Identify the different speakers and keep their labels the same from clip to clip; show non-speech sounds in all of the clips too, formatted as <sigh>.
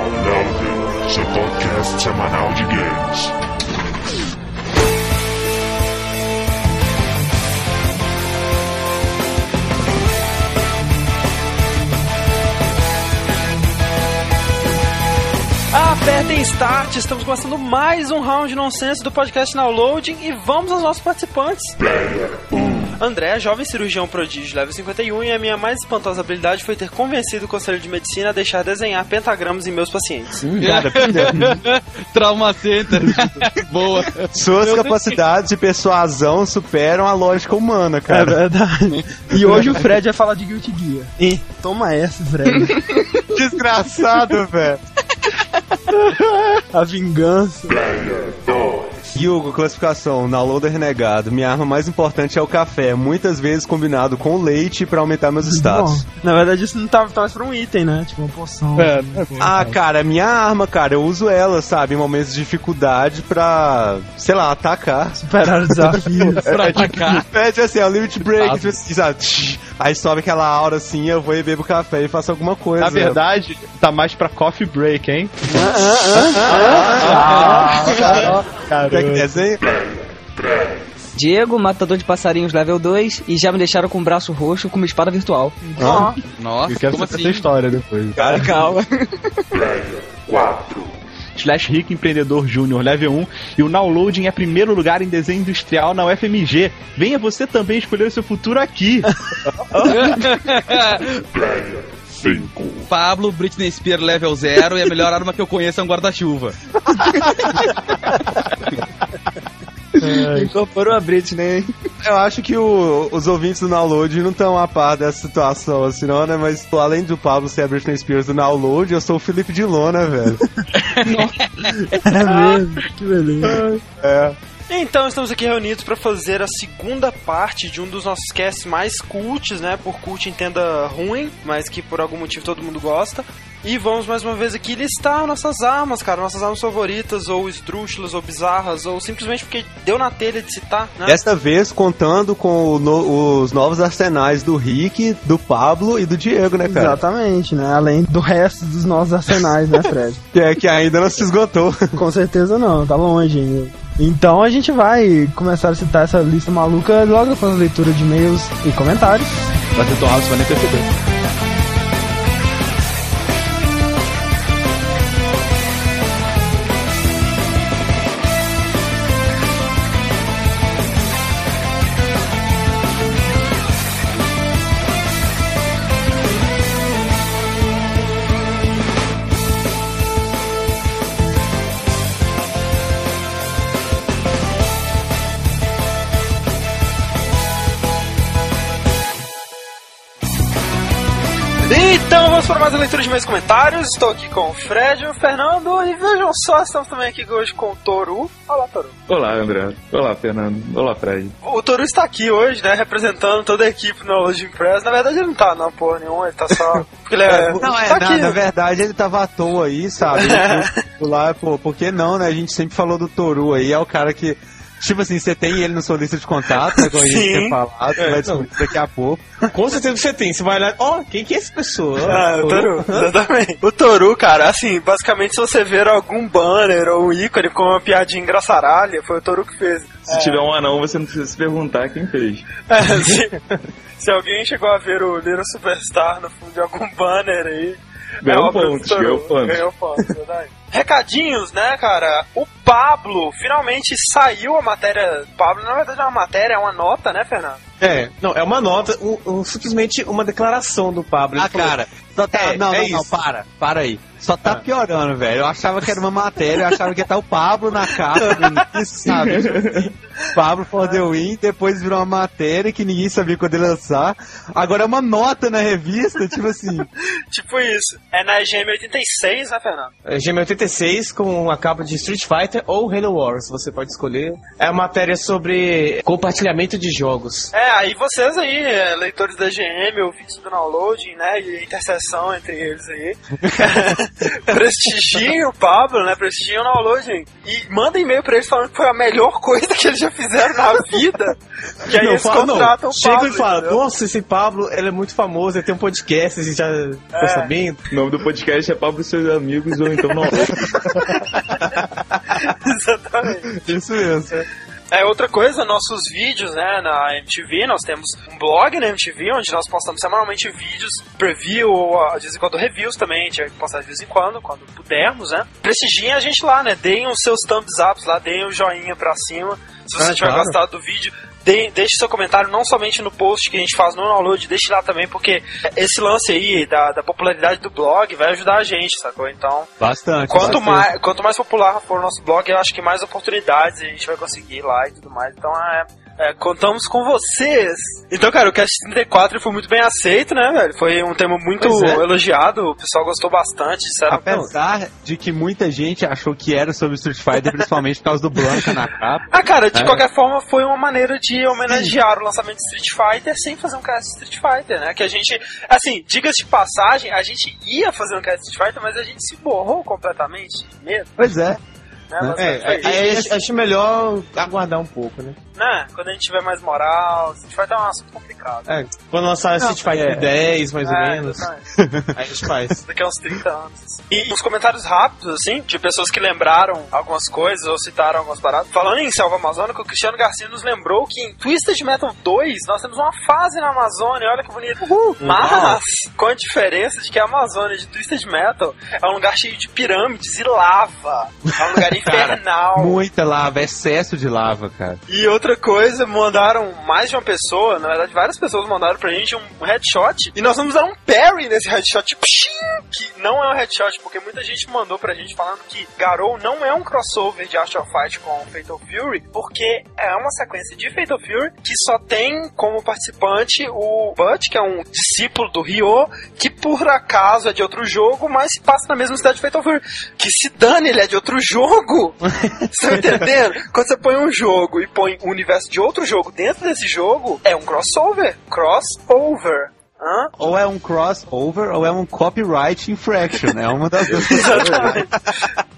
Speaker 1: Download, seu podcast semanal de games.
Speaker 2: Apertem Start, estamos começando mais um round de nonsense do podcast Downloading e vamos aos nossos participantes. André, jovem cirurgião prodígio, level 51, e a minha mais espantosa habilidade foi ter convencido o Conselho de Medicina a deixar desenhar pentagramas em meus pacientes.
Speaker 3: Cara, <laughs>
Speaker 4: Trauma Center. <laughs> Boa.
Speaker 3: suas capacidades de persuasão superam a lógica humana,
Speaker 5: É
Speaker 3: cara.
Speaker 5: verdade. <laughs> E hoje o Fred vai falar de Guilty Gear. E toma essa, Fred.
Speaker 3: Desgraçado, velho.
Speaker 5: A vingança.
Speaker 3: Hugo, classificação, downloader renegado. Minha arma mais importante é o café, muitas vezes combinado com leite pra aumentar meus status.
Speaker 5: Bom, na verdade isso não tava, tava pra um item, né? Tipo uma poção.
Speaker 4: É,
Speaker 3: Ah, cara, minha arma, cara, eu uso ela, sabe, em momentos de dificuldade pra, sei lá, atacar.
Speaker 5: Superar os desafios.
Speaker 4: pra atacar.
Speaker 3: É, tipo assim, é o limit break, tipo assim, sabe? Tch, Aí sobe aquela aura assim, eu vou e bebo café e faço alguma coisa.
Speaker 4: Na verdade, tá mais pra coffee break, hein?
Speaker 3: Que desenhe?
Speaker 6: Diego, matador de passarinhos level 2, e já me deixaram com o braço roxo com uma espada virtual.
Speaker 3: Ah,
Speaker 4: Nossa,
Speaker 7: Eu quero
Speaker 4: como
Speaker 7: saber
Speaker 4: assim?
Speaker 7: essa história depois.
Speaker 3: cara,
Speaker 6: Calma.
Speaker 4: Slash Rico Empreendedor Júnior, level 1. E o Downloading é primeiro lugar em desenho industrial na UFMG. Venha você também escolher o seu futuro aqui. <laughs> <laughs> <laughs>
Speaker 8: Pablo, Britney Spears level 0 e a melhor arma que eu conheço é um guarda-chuva. <laughs>
Speaker 6: Incorporou a Britney.
Speaker 3: Eu acho que o- os ouvintes do Download não estão a par dessa situação, assim, não, né? Mas além do Pablo ser a Britney Spears do Download, eu sou o Felipe Dilona, velho. <laughs> <laughs>
Speaker 5: É mesmo. Que beleza.
Speaker 3: É.
Speaker 2: Então estamos aqui reunidos para fazer a segunda parte de um dos nossos casts mais cults, né? Por cult entenda ruim, mas que por algum motivo todo mundo gosta. E vamos mais uma vez aqui listar nossas armas, cara, nossas armas favoritas, ou esdrúxulas, ou bizarras, ou simplesmente porque deu na telha de citar, né?
Speaker 3: Desta vez contando com o no- os novos arsenais do Rick, do Pablo e do Diego, né, cara?
Speaker 5: Exatamente, né? Além do resto dos nossos arsenais, né, <laughs> Fred?
Speaker 3: Que, é, que ainda não se esgotou.
Speaker 5: Com certeza não, tá longe ainda. Então a gente vai começar a citar essa lista maluca logo depois da leitura de e-mails e comentários.
Speaker 4: Vai ser tão rápido, você vai nem perceber.
Speaker 2: Mais uma leitura de meus comentários. Estou aqui com o Fred o Fernando. E vejam só, estamos também aqui hoje com o Toru. Olá, Toru.
Speaker 7: Olá, André. Olá, Fernando. Olá, Fred.
Speaker 2: O Toru está aqui hoje, né? Representando toda a equipe no Loading Press. Na verdade, ele não tá, não, porra nenhuma. Ele tá só. <laughs> Porque ele é.
Speaker 3: Não, é,
Speaker 2: tá
Speaker 3: na, verdade ele tava à toa aí, sabe? <laughs> Por lá, pô, por que não, né? A gente sempre falou do Toru aí, é o cara que. Tipo assim, você tem ele na sua lista de contatos, né? Como a gente
Speaker 2: Sim.
Speaker 3: tinha falado, você vai descobrir daqui a pouco.
Speaker 9: Com certeza você tem. Você vai olhar, ó, quem que é essa pessoa?
Speaker 2: Ah, o Toru, exatamente. O Toru, cara, assim, basicamente se você ver algum banner ou um ícone com uma piadinha engraçaralha, foi o Toru que fez.
Speaker 7: Se tiver um anão, você não precisa se perguntar quem fez.
Speaker 2: É, <laughs> se, se alguém chegou a ver o Little Superstar no fundo de algum banner aí.
Speaker 7: Ganhou
Speaker 2: Toru.
Speaker 7: ganhou pontos.
Speaker 2: Ganhou verdade. <laughs> Recadinhos, né, cara? O Pablo finalmente saiu a matéria. Pablo, na verdade, é uma matéria, é uma nota, né, Fernando?
Speaker 9: É, não, é uma nota, um- um- simplesmente uma declaração do Pablo. Ele
Speaker 3: Ah,
Speaker 9: falou,
Speaker 3: cara, só tá.
Speaker 9: É,
Speaker 3: não,
Speaker 9: é
Speaker 3: não, não, para, para aí. Só tá piorando, velho. Eu achava que era uma matéria, eu achava que ia estar o Pablo na capa, <laughs> início, sabe? Pablo for the win, depois virou uma matéria que ninguém sabia quando ele lançar. Agora é uma nota na revista, tipo assim.
Speaker 2: Tipo isso. É na GM86, né, Fernando?
Speaker 9: É, GM86 com a capa de Street Fighter ou Halo Wars, você pode escolher. É uma matéria sobre compartilhamento de jogos.
Speaker 2: É, aí vocês aí, é, leitores da GM, ouvintes do downloading, né, e a interseção entre eles aí, <laughs> <laughs> prestigiem o Pablo, né? Prestigiem o downloading. E manda e-mail pra eles falando que foi a melhor coisa que eles já fizeram na vida. Que aí
Speaker 9: Não,
Speaker 2: eles
Speaker 9: fala- não.
Speaker 2: contratam o
Speaker 9: Chega
Speaker 2: Pablo.
Speaker 9: e fala,
Speaker 2: entendeu?
Speaker 9: nossa, esse Pablo, ele é muito famoso, ele tem um podcast, a gente já ficou sabendo.
Speaker 7: O nome do podcast é Pablo e seus amigos, ou então não. <laughs>
Speaker 2: Exatamente.
Speaker 3: Isso mesmo.
Speaker 2: É outra coisa, nossos vídeos, né, na MTV, nós temos um blog na MTV, onde nós postamos semanalmente vídeos, preview, ou ah, de vez em quando reviews também, a gente vai postar de vez em quando, quando pudermos, né. Prestigiem a gente lá, né, deem os seus thumbs ups lá, deem o joinha pra cima, se você
Speaker 9: É,
Speaker 2: tiver
Speaker 9: claro.
Speaker 2: gostado do vídeo. De- deixe seu comentário não somente no post que a gente faz no download, deixe lá também, porque esse lance aí da, da popularidade do blog vai ajudar a gente, sacou? Então,
Speaker 3: Bastante.
Speaker 2: Quanto
Speaker 3: bastante.
Speaker 2: mais, quanto mais popular for o nosso blog, eu acho que mais oportunidades a gente vai conseguir lá e tudo mais. Então é. É, contamos com vocês! Então, cara, o Cast 34 foi muito bem aceito, né, velho? Foi um tema muito
Speaker 9: é.
Speaker 2: elogiado, o pessoal gostou bastante, disseram
Speaker 3: Apesar de que muita gente achou que era sobre Street Fighter, principalmente por causa do Blanca na capa.
Speaker 2: Ah, cara, de
Speaker 3: É.
Speaker 2: qualquer forma foi uma maneira de homenagear o lançamento de Street Fighter sem fazer um cast de Street Fighter, né? Que a gente, assim, diga-se de passagem, a gente ia fazer um cast de Street Fighter, mas a gente se borrou completamente medo,
Speaker 3: Pois é.
Speaker 2: né?
Speaker 9: É, aí acho- acho melhor aguardar um pouco, né?
Speaker 2: Né? Quando a gente tiver mais moral, Street Fighter é um assunto complicado.
Speaker 9: É, quando lançar Street Fighter
Speaker 3: é.
Speaker 9: 10, mais ou
Speaker 2: É,
Speaker 9: menos,
Speaker 2: exatamente.
Speaker 9: aí <laughs> a gente faz. <laughs>
Speaker 2: Daqui a uns 30 anos. E uns comentários rápidos, assim, de pessoas que lembraram algumas coisas ou citaram algumas paradas. Falando em Selva Amazônica, o Cristiano Garcia nos lembrou que em Twisted Metal 2 nós temos uma fase na Amazônia, olha que bonito. Mas, com a diferença de que a Amazônia de Twisted Metal é um lugar cheio de pirâmides e lava. É um lugar <laughs> infernal.
Speaker 3: Muita lava, excesso de lava, cara.
Speaker 2: E outra coisa, mandaram mais de uma pessoa, na verdade várias pessoas mandaram pra gente um headshot e nós vamos dar um parry nesse headshot, pshim, que não é um headshot, porque muita gente mandou pra gente falando que Garou não é um crossover de of Fight com Fatal Fury, porque é uma sequência de Fatal Fury que só tem como participante o Butch, que é um discípulo do Ryo, que por acaso é de outro jogo, mas se passa na mesma cidade de Fatal Fury. Que se dane, ele é de outro jogo! <laughs> Você tá entendendo? Quando você põe um jogo e põe o universo de outro jogo dentro desse jogo, é um crossover. Crossover. Hã?
Speaker 3: Ou é um crossover ou é um copyright infraction. É uma das duas <laughs>
Speaker 2: Exatamente.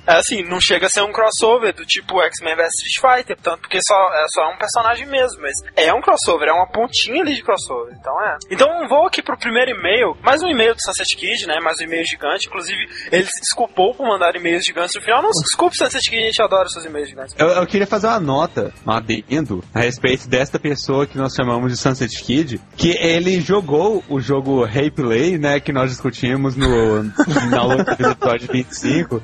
Speaker 2: É assim, não chega a ser um crossover do tipo X-Men vs Street Fighter, tanto porque só é só um personagem mesmo, mas é um crossover, é uma pontinha ali de crossover, então é. Então vou aqui pro primeiro e-mail, mais um e-mail do Sunset Kid, né, mais um e-mail gigante, inclusive ele se desculpou por mandar e-mails gigantes no final, não se desculpe Sunset Kid, a gente adora seus e-mails gigantes.
Speaker 3: Eu, eu queria fazer uma nota, um adendo, a respeito desta pessoa que nós chamamos de Sunset Kid, que ele jogou o jogo Replay, né, que nós discutimos no, na outra episódio 25.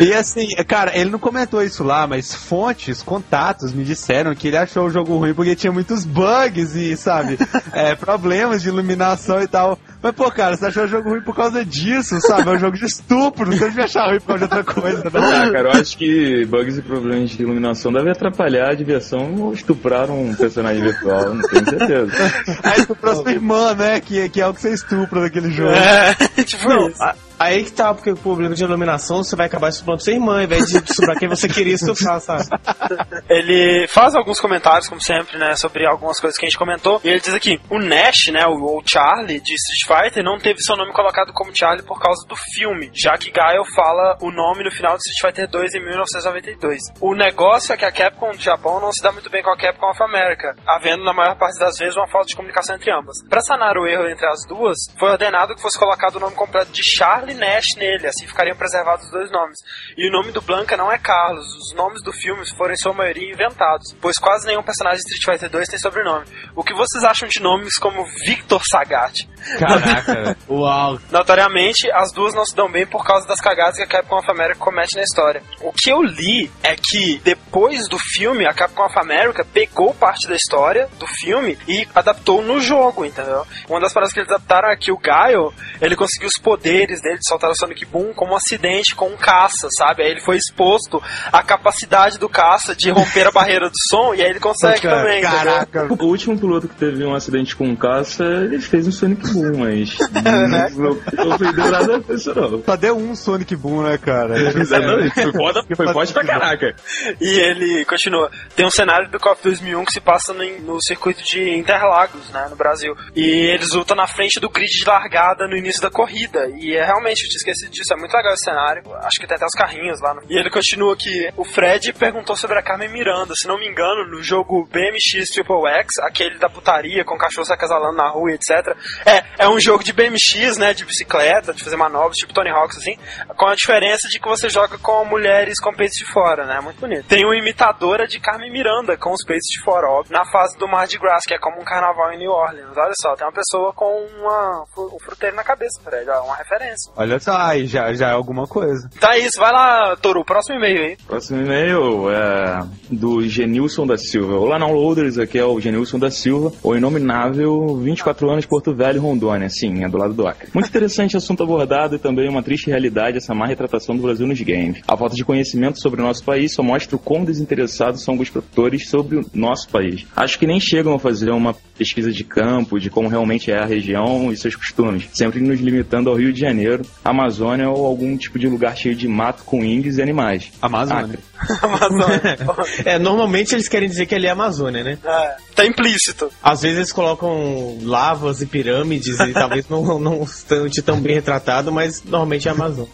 Speaker 3: E assim, cara, ele não comentou isso lá, mas fontes, contatos me disseram que ele achou o jogo ruim porque tinha muitos bugs e, sabe, <laughs> é, problemas de iluminação e tal. Mas, pô, cara, você achou o jogo ruim por causa disso, sabe? É um jogo de estupro, você devia achar ruim por causa de outra coisa, né?
Speaker 7: Ah, cara, eu acho que bugs e problemas de iluminação devem atrapalhar a diversão ou estuprar um personagem virtual, não tenho certeza. <laughs>
Speaker 3: Aí estuprou sua irmã, né? Que, que é o que você estupra naquele jogo.
Speaker 2: É, <laughs> tipo
Speaker 9: Não,
Speaker 2: isso.
Speaker 9: a- aí que tá, porque o problema de iluminação, você vai acabar estuprando sua irmã, ao invés de estuprar quem você queria estuprar, sabe? <laughs>
Speaker 2: Ele faz alguns comentários, como sempre, né, sobre algumas coisas que a gente comentou. E ele diz aqui: o Nash, né, o, o Charlie de Street Fighter, não teve seu nome colocado como Charlie por causa do filme, já que Gaio fala o nome no final de Street Fighter 2 em 1992. O negócio é que a Capcom do Japão não se dá muito bem com a Capcom of America, havendo na maior parte das vezes uma falta de comunicação entre ambas. Para sanar o erro entre as duas, foi ordenado que fosse colocado o nome completo de Charlie Nash nele, assim ficariam preservados os dois nomes. E o nome do Blanca não é Carlos, os nomes do filme foram em sua maioria inventados, pois quase nenhum personagem de Street Fighter 2 tem sobrenome. O que vocês acham de nomes como Victor Sagat?
Speaker 3: Caraca, velho.
Speaker 9: Uau.
Speaker 2: Notoriamente, as duas não se dão bem por causa das cagadas que a Capcom of America comete na história. O que eu li é que depois do filme, a Capcom of America pegou parte da história do filme e adaptou no jogo, entendeu? Uma das paradas que eles adaptaram é que o Gaio, ele conseguiu os poderes dele de soltar o Sonic Boom como um acidente com um caça, sabe? Aí ele foi exposto à capacidade do caça de romper a barreira do som e aí ele consegue também, entendeu?
Speaker 3: Caraca.
Speaker 7: O último piloto que teve um acidente com um caça, ele fez um Sonic Boom, mas <laughs> não, não, não ofendeu nada com isso, não.
Speaker 3: Só deu um Sonic Boom, né, cara? <laughs>
Speaker 7: Exatamente. Foi foda, foi forte pra caraca.
Speaker 2: E ele continua. Tem um cenário do KOF 2001 que se passa no, no circuito de Interlagos, né, no Brasil. E eles lutam na frente do grid de largada no início da corrida. E é realmente, eu tinha esquecido disso, é muito legal esse cenário. Acho que tem até os carrinhos lá. No... E ele continua que o Fred perguntou sobre a Carmen Miranda. Se não me engano, no jogo BMX Triple X, aquele da putaria com cachorro se acasalando na rua, etc. É, é um jogo de BMX, né, de bicicleta, de fazer manobras, tipo Tony Hawks, assim, com a diferença de que você joga com mulheres com peitos de fora, né, muito bonito. Tem uma imitadora de Carmen Miranda com os peitos de fora, óbvio, na fase do Mardi Gras, que é como um carnaval em New Orleans. Olha só, tem uma pessoa com uma, um fruteiro na cabeça, Fred, ó, uma referência.
Speaker 3: Olha só, aí já, já é alguma coisa.
Speaker 2: É isso, vai lá, Toru, próximo e-mail aí.
Speaker 7: Próximo e-mail é do Genilson da Silva. Olá, downloaders, aqui é o Genilson da Silva, o inominável 24 anos Porto Velho, Rondônia, sim, é do lado do Acre. Muito interessante assunto abordado e também uma triste realidade essa má retratação do Brasil nos games. A falta de conhecimento sobre o nosso país só mostra o quão desinteressados são alguns produtores sobre o nosso país. Acho que nem chegam a fazer uma pesquisa de campo, de como realmente é a região e seus costumes, sempre nos limitando ao Rio de Janeiro, Amazônia ou algum tipo de lugar cheio de mato com índios e animais.
Speaker 3: Amazônia.
Speaker 2: Amazônia. <laughs> <laughs>
Speaker 9: É, normalmente eles querem dizer que ali é Amazônia, né?
Speaker 2: é, tá implícito.
Speaker 9: Às vezes eles colocam lavas e pirâmides e <laughs> talvez não, não esteja tão bem retratado, mas normalmente é Amazônia.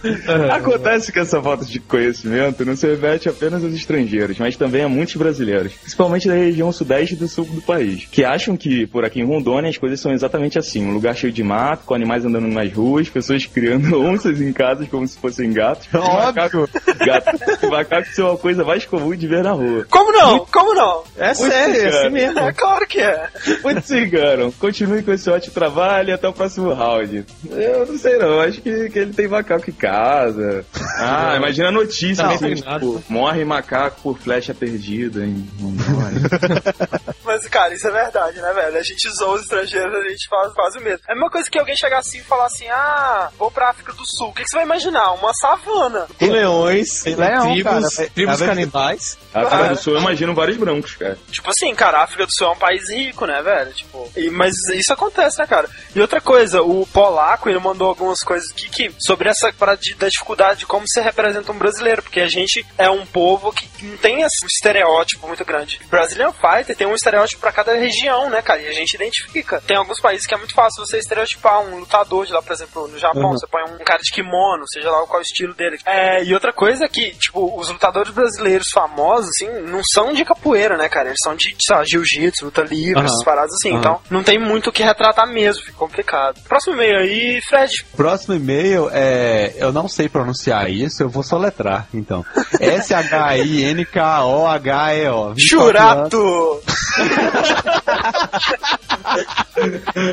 Speaker 7: Acontece que essa falta de conhecimento não se reveste apenas aos estrangeiros, mas também a muitos brasileiros, principalmente da região sudeste e do sul do país, que acham que por aqui em Rondônia as coisas são exatamente assim: um lugar cheio de mato, com animais andando nas ruas, pessoas criando <laughs> onças em casas como se fossem gatos. e macaco- Gato, macacos são a coisa mais comum de ver na rua.
Speaker 2: Como não? Como não?
Speaker 9: É sério, é assim mesmo.
Speaker 2: É claro que é.
Speaker 7: Muito se enganam. Continue com esse ótimo trabalho e até o próximo round. Eu não sei não, acho que, que ele tem macaco em casa. <laughs> Ah, imagina a notícia,
Speaker 9: Não,
Speaker 7: né? Tipo, morre macaco por flecha perdida em Rondônia. <laughs>
Speaker 2: Mas, cara, isso é verdade, né, velho? A gente zoa os estrangeiros, a gente faz, faz o mesmo. É a mesma coisa que alguém chegar assim e falar assim, ah, vou pra África do Sul. O que, que você vai imaginar? Uma savana.
Speaker 9: Tem leões,
Speaker 3: Tem leão,
Speaker 9: tribos,
Speaker 3: cara.
Speaker 9: tribos canibais.
Speaker 7: A África do Sul eu imagino vários brancos, cara.
Speaker 2: Tipo assim, cara, a África do Sul é um país rico, né, velho? Tipo, e- mas isso acontece, né, cara? E outra coisa, o polaco, ele mandou algumas coisas aqui que, sobre essa parada de- da dificuldade de como se representa um brasileiro, porque a gente é um povo que não tem esse estereótipo muito grande. Brazilian Fighter tem um estereótipo pra cada região, né, cara? E a gente identifica. Tem alguns países que é muito fácil você estereotipar um lutador de lá, por exemplo, no Japão,
Speaker 3: Uhum.
Speaker 2: você põe um cara de kimono, seja lá qual é o estilo dele. É, e outra coisa é que, tipo, os lutadores brasileiros famosos, assim, não são de capoeira, né, cara? Eles são de, sei lá, jiu-jitsu, luta livre,
Speaker 3: Aham.
Speaker 2: essas paradas assim.
Speaker 3: Aham.
Speaker 2: Então, não tem muito o que retratar mesmo, fica complicado. Próximo e-mail aí, Fred.
Speaker 3: Próximo e-mail é. Eu não sei pronunciar isso, eu vou soletrar, então. <laughs> S-H-I-N-K-O-H-E-O. 24 anos.
Speaker 2: Churato! <laughs>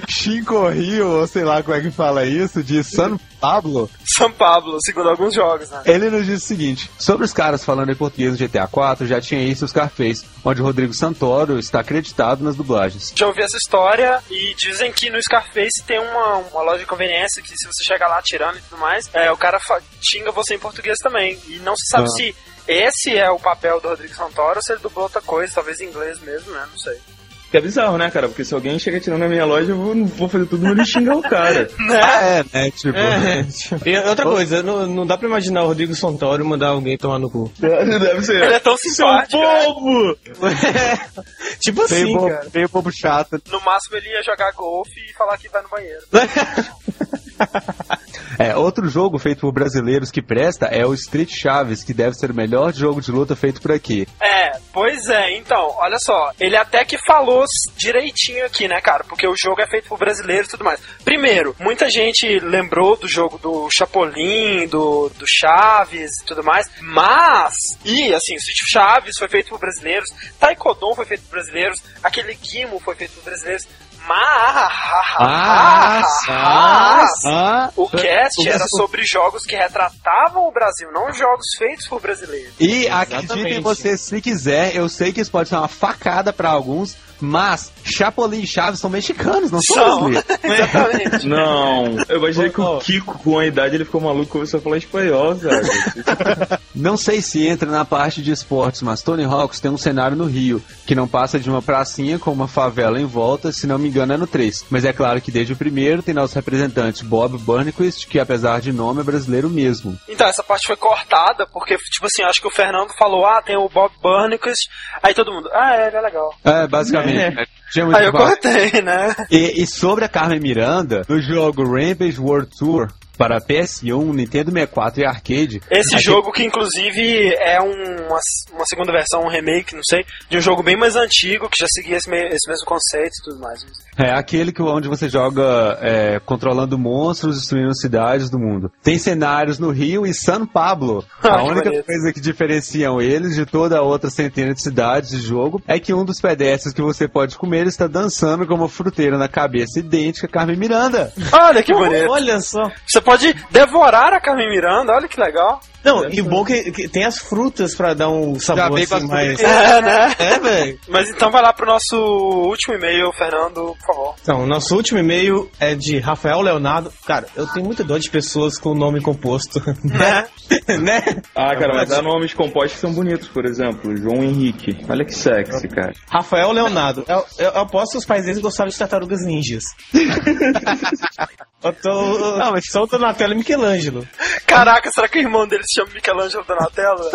Speaker 3: Chico Rio, ou sei lá como é que fala isso, de San Pablo.
Speaker 2: São Pablo, segundo alguns jogos, né?
Speaker 3: Ele nos diz o seguinte: sobre os caras falando em português no GTA 4, já tinha isso o Scarface, onde o Rodrigo Santoro está acreditado nas dublagens.
Speaker 2: Já ouvi essa história e dizem que no Scarface tem uma, uma loja de conveniência que se você chegar lá tirando e tudo mais, é, o cara xinga você em português também. E não se sabe
Speaker 3: Ah.
Speaker 2: se esse é o papel do Rodrigo Santoro ou se ele dublou outra coisa, talvez em inglês mesmo, né? Não sei.
Speaker 7: Que é bizarro, né, cara? Porque se alguém chega tirando na minha loja, eu vou, não vou fazer tudo no xingar o cara. <laughs>
Speaker 3: Ah, é, né? Tipo.
Speaker 9: É. <laughs> E outra coisa, não, não dá pra imaginar o Rodrigo Santoro mandar alguém tomar no cu.
Speaker 7: Deve ser.
Speaker 2: Ele é tão
Speaker 7: Seu
Speaker 2: simpático. né?
Speaker 7: povo! <laughs>
Speaker 9: tipo assim,
Speaker 3: Meio,
Speaker 9: cara.
Speaker 3: bobo, meio bobo chato.
Speaker 2: No máximo ele ia jogar golfe e falar que vai no banheiro.
Speaker 3: É, outro jogo feito por brasileiros que presta é o Street Chaves, que deve ser o melhor jogo de luta feito por aqui.
Speaker 2: É, pois é, então, olha só, ele até que falou direitinho aqui, né, cara? Porque o jogo é feito por brasileiros e tudo mais. Primeiro, muita gente lembrou do jogo do Chapolin, do, do Chaves e tudo mais, mas, e assim, o Street Chaves foi feito por brasileiros, Taekwondo foi feito por brasileiros, aquele Gimo foi feito por brasileiros, mas,
Speaker 3: ah,
Speaker 2: o cast era sobre jogos que retratavam o Brasil, não jogos feitos por brasileiros.
Speaker 3: E acreditem vocês, se quiser, eu sei que isso pode ser uma facada pra alguns, Mas Chapolin e Chaves são mexicanos, não são. <laughs>
Speaker 2: Exatamente.
Speaker 7: Não, eu imaginei que o Kiko, com a idade, ele ficou maluco e começou a falar espanhol, velho. <laughs>
Speaker 3: Não sei se entra na parte de esportes, mas Tony Hawks tem um cenário no Rio, que não passa de uma pracinha com uma favela em volta, se não me engano é no 3. Mas é claro que desde o primeiro tem nossos representantes Bob Burnquist, que apesar de nome é brasileiro mesmo.
Speaker 2: Então, essa parte foi cortada, porque, tipo assim, acho que o Fernando falou, ah, tem o Bob Burnquist, aí todo mundo, ah, é, ele é legal.
Speaker 3: É, basicamente.
Speaker 9: É.
Speaker 3: muito
Speaker 2: Aí eu cortei, né?
Speaker 3: E, e sobre a Carmen Miranda, no jogo Rampage World Tour para PS1, Nintendo 64 e arcade,
Speaker 2: Esse
Speaker 3: Aqui-
Speaker 2: jogo que, inclusive, é um- uma, uma segunda versão, um remake, não sei, de um jogo bem mais antigo, que já seguia esse, me- esse mesmo conceito e tudo mais.
Speaker 3: É aquele que, onde você joga é, controlando monstros, destruindo cidades do mundo. Tem cenários no Rio e São Pablo. <laughs>
Speaker 2: Ah,
Speaker 3: a única
Speaker 2: bonito.
Speaker 3: coisa que diferenciam eles de toda a outra centena de cidades de jogo é que um dos pedestres que você pode comer está dançando com uma fruteira na cabeça idêntica a Carmen Miranda.
Speaker 2: Olha que bonito.
Speaker 9: Olha só.
Speaker 2: Você pode devorar a Carmen Miranda, olha que legal.
Speaker 9: Não, e o bom que, que tem as frutas pra dar um sabor assim
Speaker 3: as
Speaker 9: mais...
Speaker 3: frutas. <laughs>
Speaker 2: É, né?
Speaker 9: É, velho.
Speaker 2: Mas então vai lá pro nosso último e-mail, Fernando, por favor.
Speaker 9: Então, nosso último e-mail é de Rafael Leonardo. Cara, eu tenho muita dor de pessoas com nome composto. <laughs>
Speaker 2: Né?
Speaker 9: né?
Speaker 7: Ah, cara, mas há nomes compostos que são bonitos, por exemplo, João Henrique. Olha que sexy, cara.
Speaker 9: Rafael Leonardo. Eu, eu, eu aposto que os pais deles gostavam de tartarugas ninjas. <laughs> eu tô. Não, mas só o Donatello e Michelangelo.
Speaker 2: Caraca, será que o irmão dele se chama Michelangelo Donatello?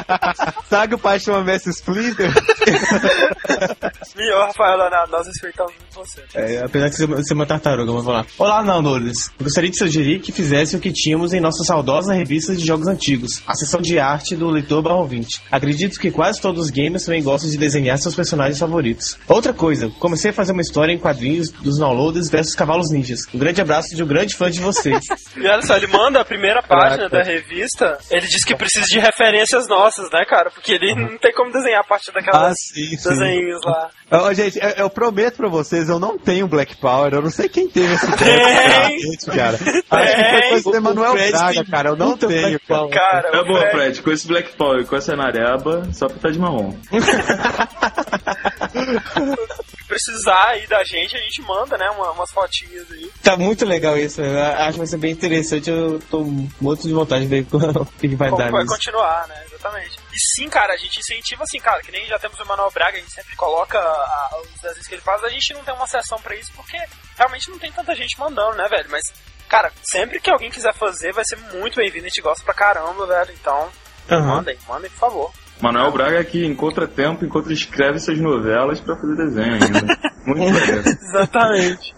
Speaker 2: <laughs>
Speaker 3: Sabe que o pai chama Messi Splinter? <laughs>
Speaker 2: Melhor, Rafael Leonardo, nós respeitamos muito você.
Speaker 9: É, apesar de ser, ser uma tartaruga, vamos lá. Olá, Nandores. Gostaria de sugerir que fizessem o que tínhamos em nossa saudosa revista de jogos antigos, a seção de arte do leitor barro 20. Acredito que quase todos os gamers também gostam de desenhar seus personagens favoritos. Outra coisa, comecei a fazer uma história em quadrinhos dos downloaders versus cavalos ninjas. Um grande abraço de um grande fã de vocês. <laughs>
Speaker 2: E olha só, ele manda a primeira página da revista, ele diz que precisa de referências nossas, né, cara? Porque ele não tem como desenhar a partir
Speaker 3: Ah,
Speaker 2: daquelas
Speaker 3: sim, sim.
Speaker 2: desenhos lá.
Speaker 3: Ô, gente, eu, eu prometo pra vocês, eu não tenho Black Power, eu não sei quem teve esse
Speaker 2: Tem!
Speaker 3: gente, cara. Acho que foi coisa
Speaker 9: O-
Speaker 3: Braga,
Speaker 9: tem
Speaker 3: cara, eu não tenho.
Speaker 9: Black
Speaker 3: Cara.
Speaker 9: Power.
Speaker 2: Cara,
Speaker 7: É
Speaker 2: o
Speaker 7: bom,
Speaker 2: Fred-
Speaker 7: Fred, com esse Black Power e com essa nareba, só pintar de marrom. <laughs>
Speaker 2: precisar aí da gente, a gente manda, né, uma- umas fotinhas aí.
Speaker 9: Tá muito legal isso, eu acho que vai ser bem interessante. Eu tô muito de vontade de ver <laughs> o que vai
Speaker 2: Como
Speaker 9: dar
Speaker 2: vai
Speaker 9: nisso.
Speaker 2: continuar, né? Exatamente. E sim, cara, a gente incentiva assim, cara, que nem já temos o Emanuel Braga, a gente sempre coloca a- os desenhos que ele faz, a gente não tem uma sessão pra isso, porque realmente não tem tanta gente mandando, né, velho? Mas, cara, sempre que alguém quiser fazer, vai ser muito bem-vindo, a gente gosta pra caramba, velho. Então,
Speaker 9: Aham.
Speaker 2: mandem, mandem, por favor.
Speaker 7: Manuel Braga que encontra tempo enquanto escreve suas novelas pra fazer desenho ainda. Muito legal. <laughs>
Speaker 2: Exatamente.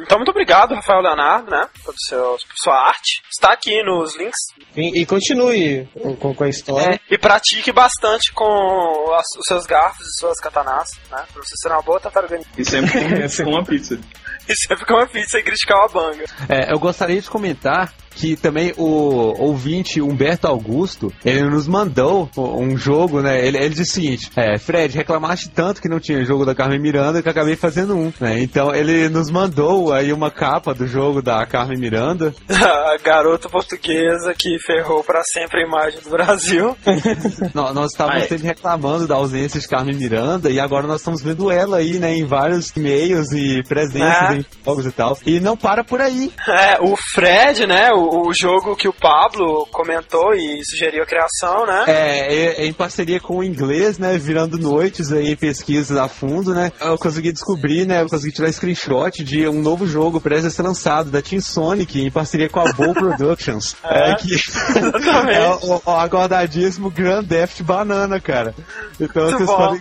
Speaker 2: então, muito obrigado, Rafael Leonardo, né, por, seu, por sua arte. Está aqui nos links.
Speaker 9: E, e continue com, com a história.
Speaker 2: E pratique bastante com as- os seus garfos e suas katanas, né, pra você ser uma boa tartaruga ninja.
Speaker 7: E sempre com, com <laughs> uma pizza.
Speaker 2: E sempre com uma pizza e criticar uma banga.
Speaker 3: É, eu gostaria de comentar que também o ouvinte Humberto Augusto, ele nos mandou um jogo, né? Ele, ele disse o seguinte: é, Fred, reclamaste tanto que não tinha jogo da Carmen Miranda que acabei fazendo um. né? Então ele nos mandou aí uma capa do jogo da Carmen Miranda. <laughs>
Speaker 2: A garota portuguesa que ferrou pra sempre a imagem do Brasil. <laughs>
Speaker 3: Nó- nós estávamos
Speaker 7: Ai.
Speaker 3: sempre reclamando da ausência de Carmen Miranda e agora nós estamos vendo ela aí, né? Em vários e-mails e presenças
Speaker 2: É.
Speaker 3: em jogos e tal. E não para por aí.
Speaker 2: É, o Fred, né? O, o jogo que o Pablo comentou e sugeriu a criação, né?
Speaker 3: É, é- é em parceria com o inglês, né? Virando noites aí, pesquisas a fundo, né? Eu consegui descobrir, né? Eu consegui tirar screenshot de um novo jogo prestes a ser lançado, da Team Sonic, em parceria com a Bow <laughs> Productions. é, que
Speaker 2: Exatamente. <laughs>
Speaker 3: é o, o aguardadíssimo Grand Theft Banana, cara. Então
Speaker 2: Muito
Speaker 3: vocês
Speaker 2: bom.
Speaker 3: podem,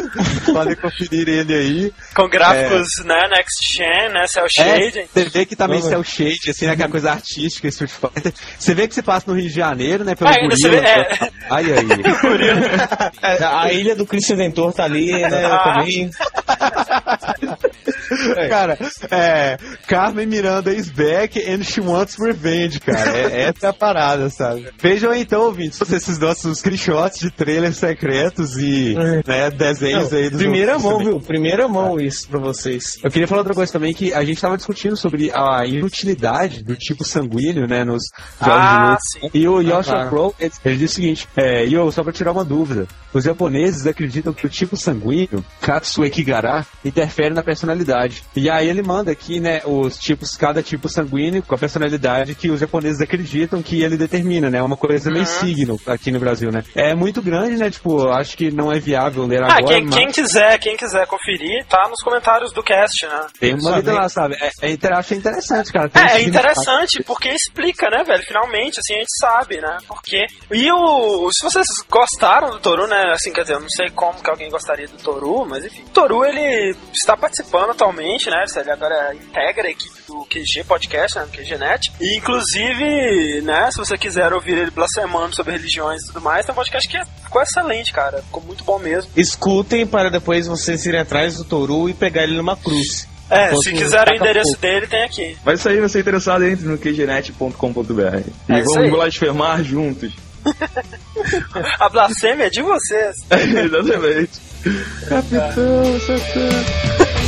Speaker 3: <laughs> podem conferir ele aí.
Speaker 2: Com gráficos, né? Next Gen, né? Cell Shading.
Speaker 3: É, você vê que também
Speaker 9: Uhum.
Speaker 3: cel shade, assim, né? Aquela coisa artística, Street Fighter. Você vê que você passa no Rio de Janeiro, né? Pelo
Speaker 2: Ah,
Speaker 3: gorila,
Speaker 2: vê- é.
Speaker 3: pela- Ai, aí. <laughs>
Speaker 9: É, a ilha do Cristo Redentor tá ali, né?
Speaker 2: Ah.
Speaker 9: Também. <laughs> <laughs>
Speaker 3: Cara, é. Carmen Miranda is back and she wants revenge, cara. É, essa é a parada, sabe? Vejam então, ouvintes, esses nossos screenshots de trailers secretos e né, desenhos
Speaker 9: Não,
Speaker 3: aí dos
Speaker 9: primeira mão,
Speaker 3: também.
Speaker 9: viu? Primeira mão isso pra vocês.
Speaker 3: Eu queria falar outra coisa também, que a gente tava discutindo sobre a inutilidade do tipo sanguíneo, né, nos jogos
Speaker 2: Ah,
Speaker 3: de luta. E o Yoshi
Speaker 6: claro.
Speaker 3: Pro, ele, ele diz o seguinte, é, Yo, só pra tirar uma dúvida, os japoneses acreditam que o tipo sanguíneo, Katsu Ekigara, interfere na personalidade. E aí ele manda aqui, né, os tipos, cada tipo sanguíneo com a personalidade que os japoneses acreditam que ele determina, né, uma coisa meio signo aqui no Brasil, né. É muito grande, né, tipo, acho que não é viável ler
Speaker 2: Ah,
Speaker 3: agora,
Speaker 2: quem,
Speaker 3: mas...
Speaker 2: quem quiser, quem quiser conferir, tá nos comentários do cast, né?
Speaker 3: Tem uma lida lá, sabe? É, é, inter- achei interessante, cara. Tem
Speaker 2: É, é interessante, porque explica, né, velho? Finalmente, assim, a gente sabe, né? Porque. E o. Se vocês gostaram do Toru, né? Assim, quer dizer, eu não sei como que alguém gostaria do Toru, mas enfim. O Toru, ele está participando atualmente, né? Ele agora integra a equipe do QG Podcast, né? Do QGNet. E, inclusive, né? Se você quiser ouvir ele blasfemando sobre religiões e tudo mais, tem um podcast que ficou excelente, cara. Ficou muito bom mesmo.
Speaker 9: Escutem para depois vocês irem atrás do Toru e pegar ele numa cruz.
Speaker 2: É,
Speaker 9: Enquanto
Speaker 2: se quiser o endereço
Speaker 9: fogo.
Speaker 2: dele, tem aqui.
Speaker 7: Vai sair, você interessado, entre no qgenet.com.br. E
Speaker 2: É isso
Speaker 7: vamos
Speaker 2: aí.
Speaker 7: blasfemar juntos. <laughs>
Speaker 2: A blasfêmia é de vocês. <laughs>
Speaker 7: Exatamente. Capitão, Satã.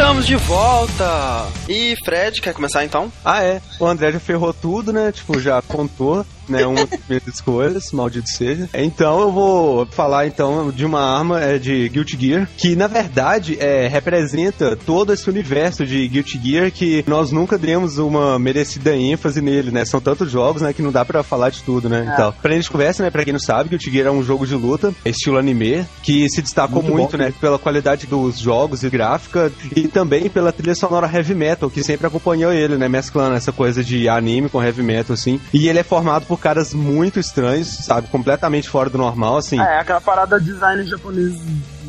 Speaker 2: Estamos de volta! E Fred, quer começar então?
Speaker 3: Ah, é. O André já ferrou tudo, né? Tipo, já contou, né? Uma das minhas escolhas, maldito seja. Então eu vou falar então de uma arma é, de Guilty Gear, que na verdade é, representa todo esse universo de Guilty Gear que nós nunca demos uma merecida ênfase nele, né? São tantos jogos, né? Que não dá pra falar de tudo, né? Então, pra gente conversa, né? Pra quem não sabe, Guilty Gear é um jogo de luta, estilo anime, que se destacou
Speaker 4: Muito
Speaker 3: muito,
Speaker 4: bom.
Speaker 3: né? Pela qualidade dos jogos e gráfica e também pela trilha sonora heavy metal, que sempre acompanhou ele, né? Mesclando essa coisa de anime com heavy metal, assim. E ele é formado por caras muito estranhos, sabe? Completamente fora do normal, assim.
Speaker 5: É, aquela parada design japonês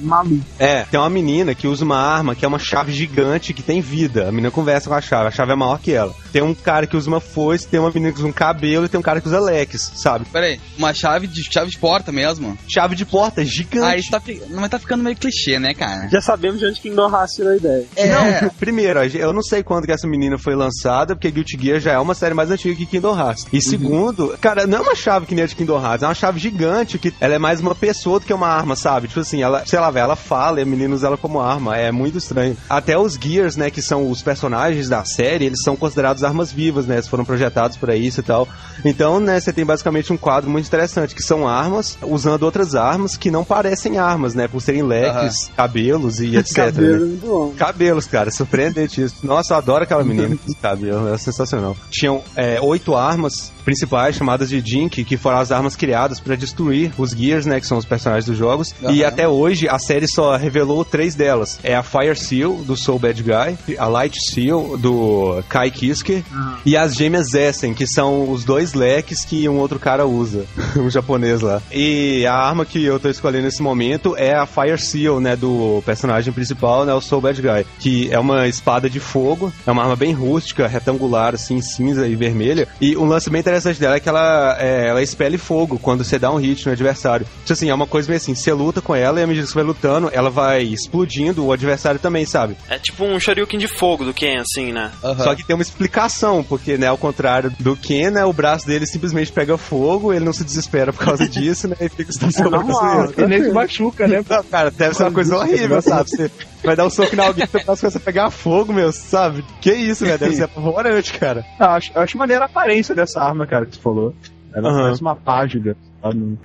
Speaker 5: maluco.
Speaker 3: É, tem uma menina que usa uma arma que é uma chave gigante que tem vida. A menina conversa com a chave, a chave é maior que ela. Tem um cara que usa uma foice, tem uma menina que usa um cabelo e tem um cara que usa leques, sabe?
Speaker 8: Pera aí, uma chave de chave de porta mesmo?
Speaker 3: Chave de porta gigante.
Speaker 8: Ah, isso tá, fi- não, mas tá ficando meio clichê, né, cara?
Speaker 5: Já sabemos de onde Hearts tirou a ideia.
Speaker 8: É.
Speaker 3: Não, primeiro, eu não sei quando que essa menina foi lançada, porque Guilty Gear já é uma série mais antiga que Kingdom Hearts. E segundo, cara, não é uma chave que nem a de Kingdom Hearts, é uma chave gigante que ela é mais uma pessoa do que uma arma, sabe? Tipo assim, ela, sei lá, ela fala e a menina usa ela como arma, é muito estranho. Até os Gears, né, que são os personagens da série, eles são considerados armas vivas, né? Eles foram projetados pra isso e tal. Então, né, você tem basicamente um quadro muito interessante, que são armas usando outras armas que não parecem armas, né? Por serem leques, cabelos e <laughs> etc.
Speaker 5: Cabelo
Speaker 3: né?
Speaker 5: bom.
Speaker 3: Cabelos, cara, surpreendente isso. Nossa, eu adoro aquela menina com <laughs> cabelo, é sensacional. Tinham é, oito armas principais chamadas de Jink, que foram as armas criadas para destruir os Gears, né, que são os personagens dos jogos. E até hoje a série só revelou três delas. É a Fire Seal do Soul Bad Guy, a Light Seal do Kai Kiske e as gêmeas Essen, que são os dois leques que um outro cara usa, <laughs> um japonês lá. E a arma que eu tô escolhendo nesse momento é a Fire Seal, né, do personagem principal, né, o Soul Bad Guy, que é uma espada de fogo, é uma arma bem rústica, retangular, assim, cinza e vermelha. E um lance bem interessante dela é que ela, é, ela expele fogo quando você dá um hit no adversário. Tipo assim, é uma coisa meio assim, você luta com ela e à medida que você vai lutando, ela vai explodindo o adversário também, sabe?
Speaker 2: É tipo um Shoryuken de fogo do Ken, assim, né?
Speaker 3: Só que tem uma explicação, porque, né, ao contrário do Ken, né, o braço dele simplesmente pega fogo, ele não se desespera por causa <laughs> disso, né, e fica estacionando
Speaker 5: normal,
Speaker 3: assim.
Speaker 4: E nem se machuca, né? <laughs>
Speaker 3: Não, cara, deve ser uma coisa horrível, sabe? Você vai dar um soco na alguém, seu braço começa a pegar fogo, meu, sabe? Que isso, velho? Deve ser <laughs> apavorante, cara.
Speaker 4: Eu acho, acho maneira a aparência dessa arma, cara, que tu falou. Ela
Speaker 3: Aham.
Speaker 4: parece uma página.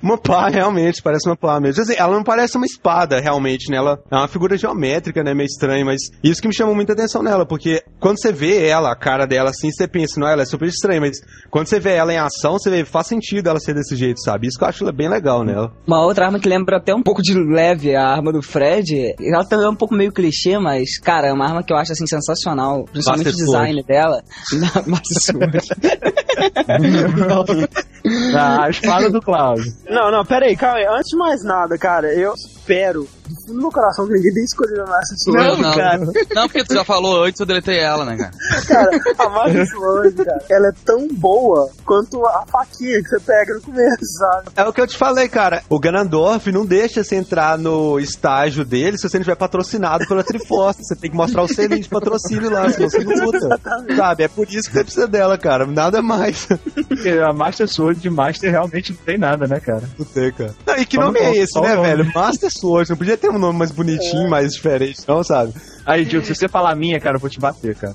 Speaker 3: Uma pá, realmente, parece uma pá mesmo. Assim, ela não parece uma espada, realmente, né? Ela é uma figura geométrica, né? Meio estranha, mas isso que me chamou muita atenção nela, porque quando você vê ela, a cara dela assim, você pensa, não, ela é super estranha, mas quando você vê ela em ação, você vê, faz sentido ela ser desse jeito, sabe? Isso que eu acho bem legal nela.
Speaker 6: Uma outra arma que lembra até um pouco de leve a arma do Fred, ela também é um pouco meio clichê, mas, cara, é uma arma que eu acho assim sensacional, principalmente
Speaker 3: Master
Speaker 6: o design dela. <laughs> Master <laughs> Sword. <laughs>
Speaker 4: Ah, a espada do Cláudio.
Speaker 5: Não, não, pera aí, calma aí. Antes de mais nada, cara, eu espero do meu coração que ninguém tenha escolhido a Master Sword.
Speaker 8: Não, não.
Speaker 5: cara.
Speaker 8: Não, porque tu já falou antes, eu deletei ela, né, cara?
Speaker 5: Cara, a Master Sword, cara, ela é tão boa quanto a faquinha que você pega no começo, sabe?
Speaker 3: É o que eu te falei, cara. O Ganondorf não deixa você entrar no estágio dele se você não estiver patrocinado pela Triforce. Você tem que mostrar o selinho de patrocínio lá, senão você não luta. Sabe? É por isso que você precisa dela, cara. Nada mais.
Speaker 4: Porque a Master Sword de Master realmente não tem nada, né, cara?
Speaker 3: Não tem, cara. Não, e que
Speaker 4: Só
Speaker 3: nome
Speaker 4: no-
Speaker 3: é esse, né,
Speaker 4: nome.
Speaker 3: velho? Master Sword. Não podia ter um nome mais bonitinho, mais diferente, não, sabe?
Speaker 4: Aí, Diego, se você falar a minha, cara, eu vou te bater, cara.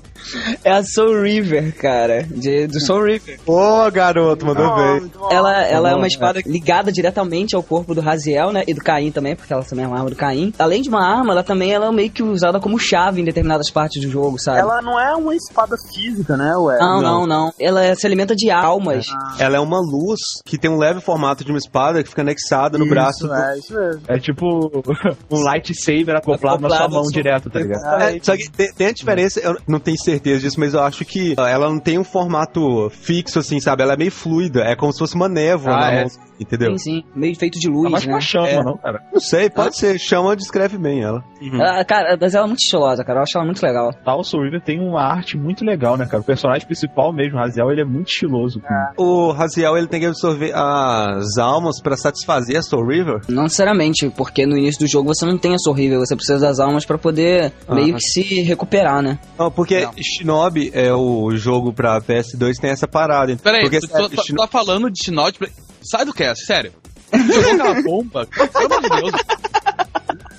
Speaker 6: É a Soul River, cara, de, do Soul River.
Speaker 3: Ô, garoto, mandou bem.
Speaker 6: Ela, ela é
Speaker 4: bom,
Speaker 6: uma
Speaker 4: é.
Speaker 6: espada ligada diretamente ao corpo do Raziel, né? E do Caim também, porque ela também é uma arma do Caim. Além de uma arma, ela também ela é meio que usada como chave em determinadas partes do jogo, sabe?
Speaker 5: Ela não é uma espada física, né, ué?
Speaker 6: Não, não, não. Ela se alimenta de almas.
Speaker 3: Ela é uma luz que tem um leve formato de uma espada que fica anexada no
Speaker 5: Isso,
Speaker 3: braço do,
Speaker 5: É, isso mesmo.
Speaker 4: É tipo <laughs> um lightsaber acoplado, na sua
Speaker 6: Acoplado
Speaker 4: mão
Speaker 6: sua-
Speaker 4: direto, tá ligado?
Speaker 3: É, só que tem, tem a diferença, eu não tenho certeza disso, mas eu acho que ela não tem um formato fixo, assim, sabe? Ela é meio fluida, é como se fosse uma névoa
Speaker 4: Ah,
Speaker 3: na
Speaker 4: é.
Speaker 3: mão, entendeu?
Speaker 6: Sim, sim. Meio feito de luz,
Speaker 4: Tá mais
Speaker 6: né?
Speaker 4: chama,
Speaker 6: É.
Speaker 4: não, cara.
Speaker 3: Não sei, pode ser. Chama descreve bem ela.
Speaker 6: Ela- cara, mas ela é muito estilosa, cara. Eu acho ela muito legal.
Speaker 4: Tal Soul River tem uma arte muito legal, né, cara? O personagem principal mesmo, Raziel, ele é muito estiloso. cara.
Speaker 3: O Raziel, ele tem que absorver as almas pra satisfazer a Soul River?
Speaker 6: Não necessariamente, porque no início do jogo você não tem a Soul River, você precisa das almas pra poder meio que se recuperar, né?
Speaker 3: Não, porque
Speaker 8: Não.
Speaker 3: Shinobi é o jogo pra PS2 tem essa parada.
Speaker 8: Peraí,
Speaker 3: porque
Speaker 8: tu, tu- tu-
Speaker 3: Shino-
Speaker 8: tá falando de Shinobi? Sai do cast, sério. <laughs> Jogou aquela bomba? Pelo amor de Deus.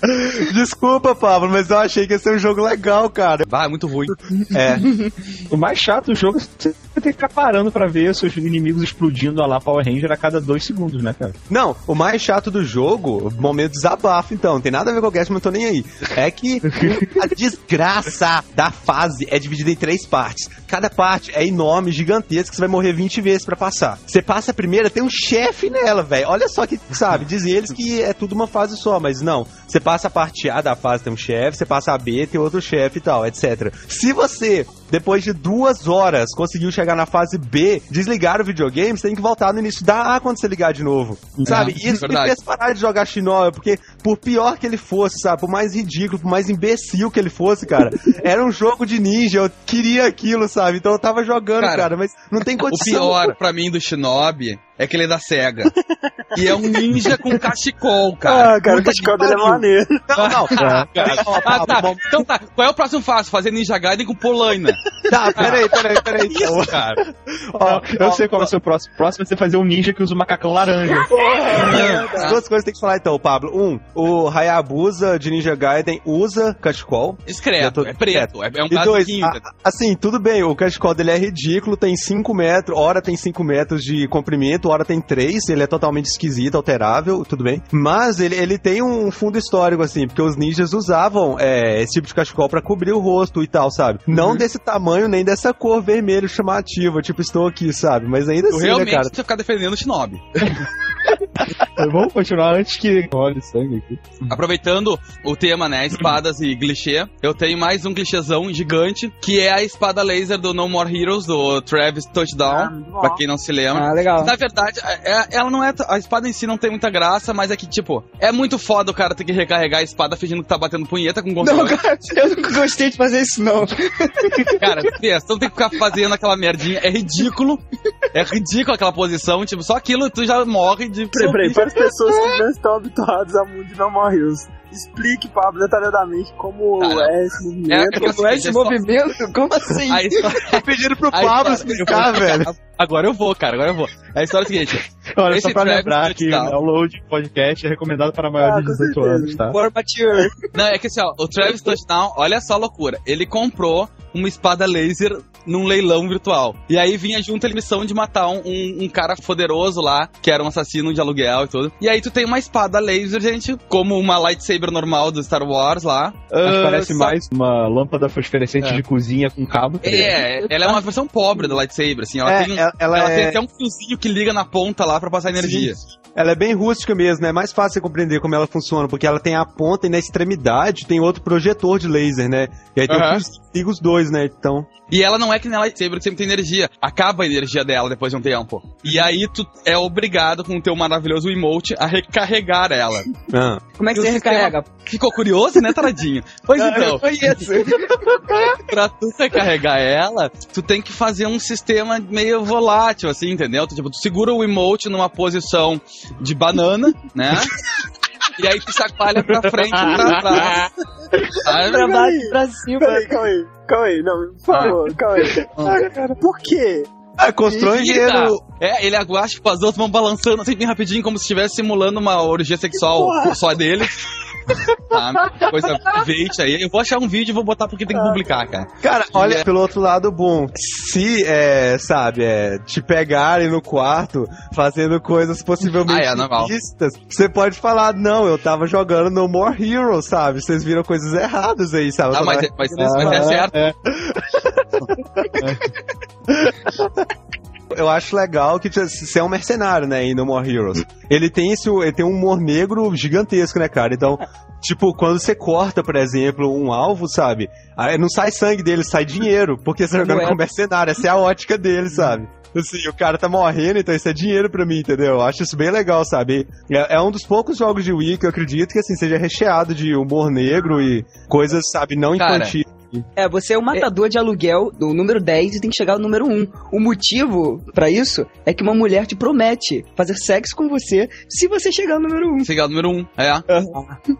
Speaker 8: <laughs>
Speaker 3: Desculpa, Pablo, mas eu achei que ia ser um jogo legal, cara.
Speaker 8: Vai, é muito ruim. <laughs>
Speaker 3: É.
Speaker 4: O mais chato do jogo é você ter que ficar parando pra ver seus inimigos explodindo a lá Power Ranger a cada dois segundos, né, cara?
Speaker 3: Não, o mais chato do jogo, momento de desabafo, então, não tem nada a ver com o Guest, mas não tô nem aí. É que a <laughs> desgraça da fase é dividida em três partes. Cada parte é enorme, gigantesca, você vai morrer 20 vezes pra passar. Você passa a primeira, tem um chefe nela, velho. Olha só que, sabe, dizem eles que é tudo uma fase só, mas não. Você passa a parte A da fase, tem um chefe, você passa a B, tem outro chefe e tal, etc. Se você, depois de duas horas, conseguiu chegar na fase B, desligar o videogame, você tem que voltar no início da A quando você ligar de novo. Sabe? E isso me
Speaker 8: verdade.
Speaker 3: fez parar de jogar Shinobi, porque por pior que ele fosse, sabe? Por mais ridículo, por mais imbecil que ele fosse, cara, <laughs> era um jogo de ninja, eu queria aquilo, sabe? Então eu tava jogando, cara,
Speaker 8: Cara,
Speaker 3: mas não tem
Speaker 8: O
Speaker 3: condição.
Speaker 8: pior pra mim do Shinobi é que ele é da SEGA. e é um ninja com cachecol, <laughs> cara.
Speaker 5: Ah, cara, o cachecol dele é maneiro.
Speaker 3: Não, não. <laughs>
Speaker 8: Ah, ah, tá.
Speaker 3: bom,
Speaker 8: Então tá. Qual é o próximo passo? Fazer Ninja Gaiden com Polaina.
Speaker 3: Tá, peraí, peraí, peraí. Então.
Speaker 8: Isso, cara.
Speaker 3: Ó,
Speaker 4: eu
Speaker 3: ó,
Speaker 4: sei qual ser o próximo. O próximo vai ser fazer um ninja que usa o macacão laranja.
Speaker 3: As duas coisas tem que falar então, Pablo. Um, o Hayabusa de Ninja Gaiden usa cachecol.
Speaker 8: Discreto,
Speaker 3: tô-
Speaker 8: é preto. É, é um
Speaker 3: E dois, a- assim, tudo bem, o cachecol dele é ridículo, tem 5 metros, hora tem 5 metros de comprimento, hora tem 3, ele é totalmente esquisito, alterável, tudo bem. Mas ele, ele tem um fundo histórico, assim, porque os ninjas usavam é, esse tipo de cachecol pra cobrir o rosto e tal, sabe? Não desse tamanho, nem dessa cor vermelho chamativa, tipo, estou aqui, sabe? Mas ainda
Speaker 8: Tu
Speaker 3: assim, né,
Speaker 8: realmente
Speaker 3: cara?
Speaker 8: precisa ficar defendendo o Shinobi. <laughs>
Speaker 4: Vamos continuar antes que olhe sangue aqui.
Speaker 8: Aproveitando o tema, né, espadas e clichê, eu tenho mais um clichêzão gigante, que é a espada laser do No More Heroes, do Travis Touchdown,
Speaker 5: Ah,
Speaker 8: pra quem não se lembra.
Speaker 6: Ah, legal.
Speaker 8: Na verdade, é- ela não é. A espada em si não tem muita graça, mas é que, tipo, é muito foda o cara ter que recarregar a espada fingindo que tá batendo punheta com
Speaker 6: Não,
Speaker 8: controle.
Speaker 6: cara, eu não gostei de fazer isso, não.
Speaker 8: Cara, pensa, tu tem que ficar fazendo aquela merdinha. É ridículo. É ridículo aquela posição. Tipo, só aquilo tu já morre de.
Speaker 5: Peraí, peraí, para as pessoas que não estão habituadas a mundo de No More Heroes, explique, Pablo, detalhadamente como
Speaker 8: Tá,
Speaker 5: é esse
Speaker 8: É,
Speaker 5: movimento.
Speaker 8: é que
Speaker 6: Como é
Speaker 8: assim,
Speaker 6: esse
Speaker 8: é só-
Speaker 6: movimento? Como assim?
Speaker 8: A história-
Speaker 3: Tô pedindo pro Pablo explicar, velho.
Speaker 8: Agora eu vou, cara, agora eu vou. A história é a seguinte: <laughs>
Speaker 4: Olha,
Speaker 8: Esse
Speaker 4: só pra lembrar que o download podcast é recomendado para maiores
Speaker 5: Ah,
Speaker 4: de
Speaker 5: com
Speaker 4: 18
Speaker 5: certeza.
Speaker 4: anos, tá?
Speaker 6: For mature. <laughs>
Speaker 8: Não, é que assim, ó, o Travis Touchdown, olha só a loucura. Ele comprou uma espada laser num leilão virtual. E aí vinha junto a missão de matar um, um, um cara poderoso lá, que era um assassino de aluguel e tudo. E aí tu tem uma espada laser, gente, como uma lightsaber normal do Star Wars lá. Ah,
Speaker 4: parece
Speaker 8: só-
Speaker 4: mais uma lâmpada fosforescente
Speaker 8: É.
Speaker 4: de cozinha com cabo. tá ligado?
Speaker 8: É, ela é uma versão pobre da lightsaber, assim. Ela,
Speaker 3: É,
Speaker 8: tem, um-
Speaker 3: ela- ela
Speaker 8: ela tem
Speaker 3: é-
Speaker 8: até um fiozinho que liga na ponta lá pra passar energia.
Speaker 3: Ela é bem rústica mesmo, né? É mais fácil você compreender como ela funciona, porque ela tem a ponta e na extremidade tem outro projetor de laser, né? E aí tem
Speaker 8: Aham.
Speaker 3: o fuzil que liga os dois, né? Então.
Speaker 8: E ela não é que nem lightsaber que sempre tem energia. Acaba a energia dela depois de um tempo. E aí tu é obrigado com o teu maravilhoso emote a recarregar ela. <laughs>
Speaker 3: Ah.
Speaker 6: Como é que
Speaker 8: E
Speaker 6: você
Speaker 8: sistema-
Speaker 6: recarrega?
Speaker 8: Ficou curioso, né, taradinho? Pois
Speaker 6: Ah,
Speaker 8: então.
Speaker 6: eu conheço. <laughs>
Speaker 8: pra tu recarregar ela, tu tem que fazer um sistema meio volátil, assim, entendeu? Tu, tipo, tu segura o emote numa posição de banana, né? <laughs> E aí tu chacoalha pra frente e pra trás. Sabe?
Speaker 6: Pra baixo, pra cima.
Speaker 2: Peraí, calma aí, calma aí, não, por favor, calma aí. Ah, cara, por quê?
Speaker 3: Ah, dinheiro.
Speaker 8: tá. É, ele agora, tipo, as duas mãos balançando assim bem rapidinho, como se estivesse simulando uma orgia sexual só dele. Tá? Coisa veite aí. Eu vou achar um vídeo e vou botar porque tem que publicar, cara.
Speaker 3: Cara, olha
Speaker 8: é-
Speaker 3: pelo outro lado bom. Se, é, sabe, é, te pegarem no quarto fazendo coisas possivelmente
Speaker 8: Ah, é,
Speaker 3: ilícitas, você pode falar, não, eu tava jogando No More Heroes, sabe? Vocês viram coisas erradas aí, sabe?
Speaker 8: Ah, mas, é- mas, mas é certo. <laughs>
Speaker 3: Eu acho legal que você é um mercenário, né, em No More Heroes. Ele tem esse, ele tem um humor negro gigantesco, né, cara? Então, tipo, quando você corta, por exemplo, um alvo, sabe? Aí não sai sangue dele, sai dinheiro, porque você tá jogando
Speaker 6: Moeda.
Speaker 3: com mercenário, essa é a ótica dele, sabe? Assim, o cara tá morrendo, então isso é dinheiro pra mim, entendeu? Eu acho isso bem legal, sabe? É, é um dos poucos jogos de Wii que eu acredito que, assim, seja recheado de humor negro e coisas, sabe, não
Speaker 8: Cara,
Speaker 3: infantis.
Speaker 6: É, você é o matador de aluguel do número 10 e tem que chegar ao número 1. O motivo pra isso é que uma mulher te promete fazer sexo com você se você chegar ao número 1.
Speaker 8: Chegar ao número 1. Um, é.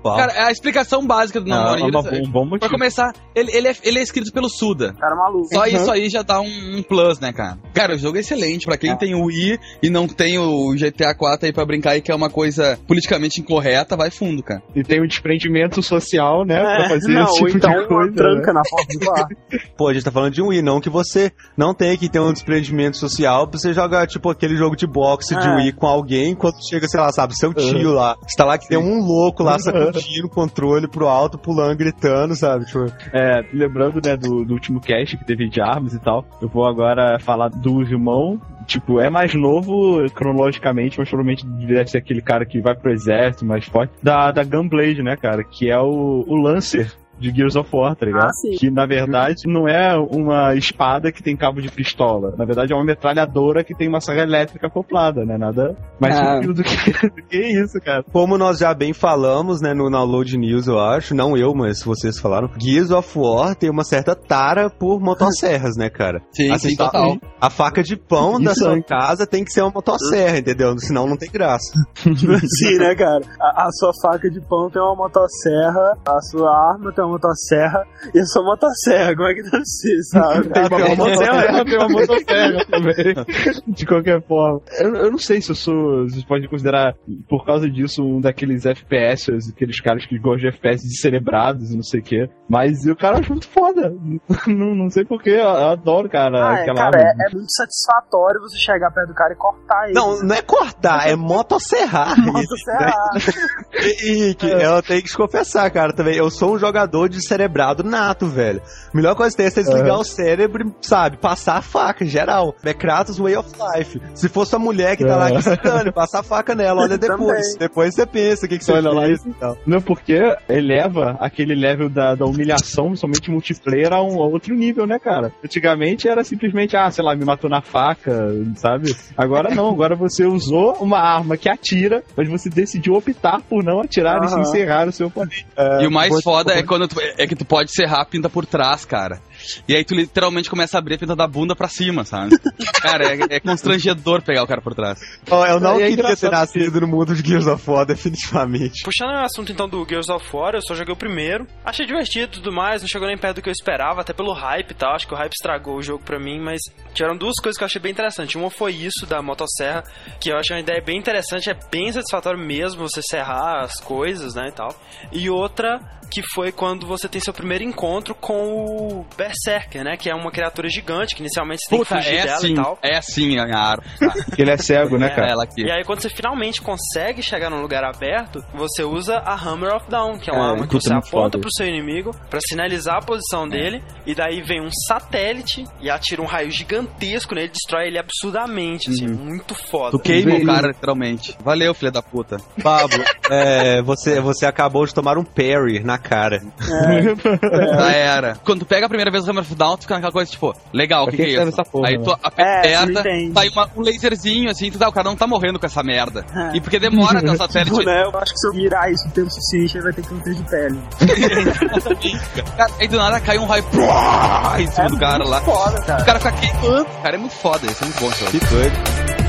Speaker 3: Uau.
Speaker 8: Cara, é a explicação básica do
Speaker 4: Não,
Speaker 8: Namor
Speaker 4: é uma bom- um bom
Speaker 8: Pra
Speaker 4: motivo.
Speaker 8: começar, ele, ele, é, ele é escrito pelo Suda.
Speaker 2: Cara maluco.
Speaker 8: Só isso aí já dá um, um plus, né, cara? Cara, o jogo é excelente. Pra quem tem o Wii e não tem o GTA 4 aí pra brincar e que é uma coisa politicamente incorreta, vai fundo, cara.
Speaker 4: E tem um desprendimento social, né? pra fazer
Speaker 2: É, não,
Speaker 4: esse tipo
Speaker 2: então
Speaker 4: de
Speaker 2: uma
Speaker 4: coisa. né?
Speaker 2: tranca na porta do bar.
Speaker 3: Pô, a gente tá falando de um Wii, não que você não tem que ter um desprendimento social pra você jogar, tipo, aquele jogo de boxe de
Speaker 2: É.
Speaker 3: Wii com alguém, enquanto chega, sei lá, sabe, seu tio lá. Você tá lá que tem um louco lá sacudindo o controle pro alto, pulando, gritando, sabe? Tipo,
Speaker 4: É, lembrando, né, do, do último cast que teve de armas e tal, eu vou agora falar do irmão. Tipo, é mais novo cronologicamente, mas provavelmente deve ser aquele cara que vai pro exército mais forte. Da, da Gunblade, né, cara? Que é o, o Lancer de Gears of War, tá ligado?
Speaker 2: Ah, sim.
Speaker 4: Que na verdade não é uma espada que tem cabo de pistola. Na verdade é uma metralhadora que tem uma serra elétrica acoplada, né? Nada mais
Speaker 6: Ah.
Speaker 4: do que, <laughs> do que isso, cara.
Speaker 3: como nós já bem falamos, né, no Download News, eu acho, não eu, mas vocês falaram, Gears of War tem uma certa tara por motosserras, né, cara?
Speaker 8: Sim,
Speaker 3: Assim,
Speaker 8: sim,
Speaker 3: tá-
Speaker 8: total.
Speaker 3: A faca de pão
Speaker 4: E
Speaker 3: da sua casa tem que ser uma motosserra, entendeu? Senão não tem graça. <laughs>
Speaker 2: Sim, né, cara? A, a sua faca de pão tem uma motosserra, a sua arma tem uma motosserra e a sua motosserra, como é que deve ser, sabe? <laughs>
Speaker 4: Tem uma motosserra, <laughs> tem uma motosserra também. <laughs> De qualquer forma. Eu, eu não sei se eu sou. Vocês podem considerar, por causa disso, um daqueles FPS, aqueles caras que gostam de FPS descerebrados e não sei o quê. Mas o cara acho muito foda. não, não sei porquê, eu, eu adoro, cara,
Speaker 2: Ah, é,
Speaker 4: aquela
Speaker 2: cara, é, é muito satisfatório você chegar perto do cara e cortar ele.
Speaker 3: Não, não é cortar, é motosserrar.
Speaker 2: Motosserrar.
Speaker 3: E, Henrique, eu tenho que confessar, cara, também. Eu sou um jogador de cerebrado nato, velho. A melhor coisa que tem é você desligar o cérebro e, sabe, passar a faca, em geral. É Kratos Way of Life. Se fosse a mulher que tá lá
Speaker 4: É.
Speaker 3: dane, passar a faca nela, olha <laughs> depois. Depois você pensa o que, que você
Speaker 4: Olha lá
Speaker 3: fez e tal.
Speaker 4: Não, porque eleva aquele level da, da humilhação, somente multiplayer, a um a outro nível, né, cara? Antigamente era simplesmente, ah, sei lá, me matou na faca, sabe? Agora não, agora você usou uma arma que atira, mas você decidiu optar por não atirar e se encerrar o seu oponente.
Speaker 8: E o mais foda é quando tu, é que tu pode serrar a pinta por trás, cara. E aí tu literalmente começa a abrir a pinta da bunda pra cima, sabe? <laughs> Cara, é, é constrangedor pegar o cara por trás.
Speaker 3: Ó, eu não
Speaker 4: é
Speaker 3: queria ter
Speaker 4: engraçado
Speaker 3: nascido no mundo de Gears of War, definitivamente.
Speaker 2: Puxando o assunto então do Gears of War, eu só joguei o primeiro. Achei divertido e tudo mais, não chegou nem perto do que eu esperava, até pelo hype e tal. Acho que o hype estragou o jogo pra mim, mas tiveram duas coisas que eu achei bem interessante. Uma foi isso da motosserra, que eu achei uma ideia bem interessante, é bem satisfatório mesmo você serrar as coisas, né, e tal. E outra que foi quando você tem seu primeiro encontro com o Berserker, né? Que é uma criatura gigante, que inicialmente você tem
Speaker 8: Puta,
Speaker 2: que fugir
Speaker 8: é
Speaker 2: dela
Speaker 8: assim,
Speaker 2: e tal.
Speaker 8: é assim a minha arma. <laughs>
Speaker 4: Ele é cego, né,
Speaker 8: É
Speaker 4: cara?
Speaker 8: ela aqui.
Speaker 2: E aí, quando você finalmente consegue chegar num lugar aberto, você usa a Hammer of Down, que é uma
Speaker 6: É,
Speaker 2: arma que você aponta pro seu inimigo pra sinalizar a posição dele, e daí vem um satélite e atira um raio gigantesco nele, destrói ele absurdamente, assim, muito foda.
Speaker 8: Tu queima o cara, literalmente. Valeu, filha da puta.
Speaker 3: Pablo, <laughs> é, você, você acabou de tomar um parry na cara.
Speaker 8: Já era. Quando tu pega a primeira vez o Hammer of Down, tu fica naquela coisa, tipo, legal, o que, que
Speaker 4: que
Speaker 8: é isso?
Speaker 4: essa porra,
Speaker 8: Aí
Speaker 4: né?
Speaker 8: tu
Speaker 5: É,
Speaker 8: aperta,
Speaker 5: entende.
Speaker 8: sai uma- um laserzinho assim, tu dá, o cara não tá morrendo com essa merda. E porque demora até o satélite.
Speaker 5: Tipo, <laughs> né? Eu acho que se eu virar isso o tempo suficiente, ele vai ter câncer de pele. <laughs>
Speaker 8: Cara, aí do nada cai um raio em cima do cara lá.
Speaker 5: Foda,
Speaker 8: O
Speaker 5: cara.
Speaker 8: cara fica queimando. Cara, é muito foda, isso é muito bom.
Speaker 3: Que doido.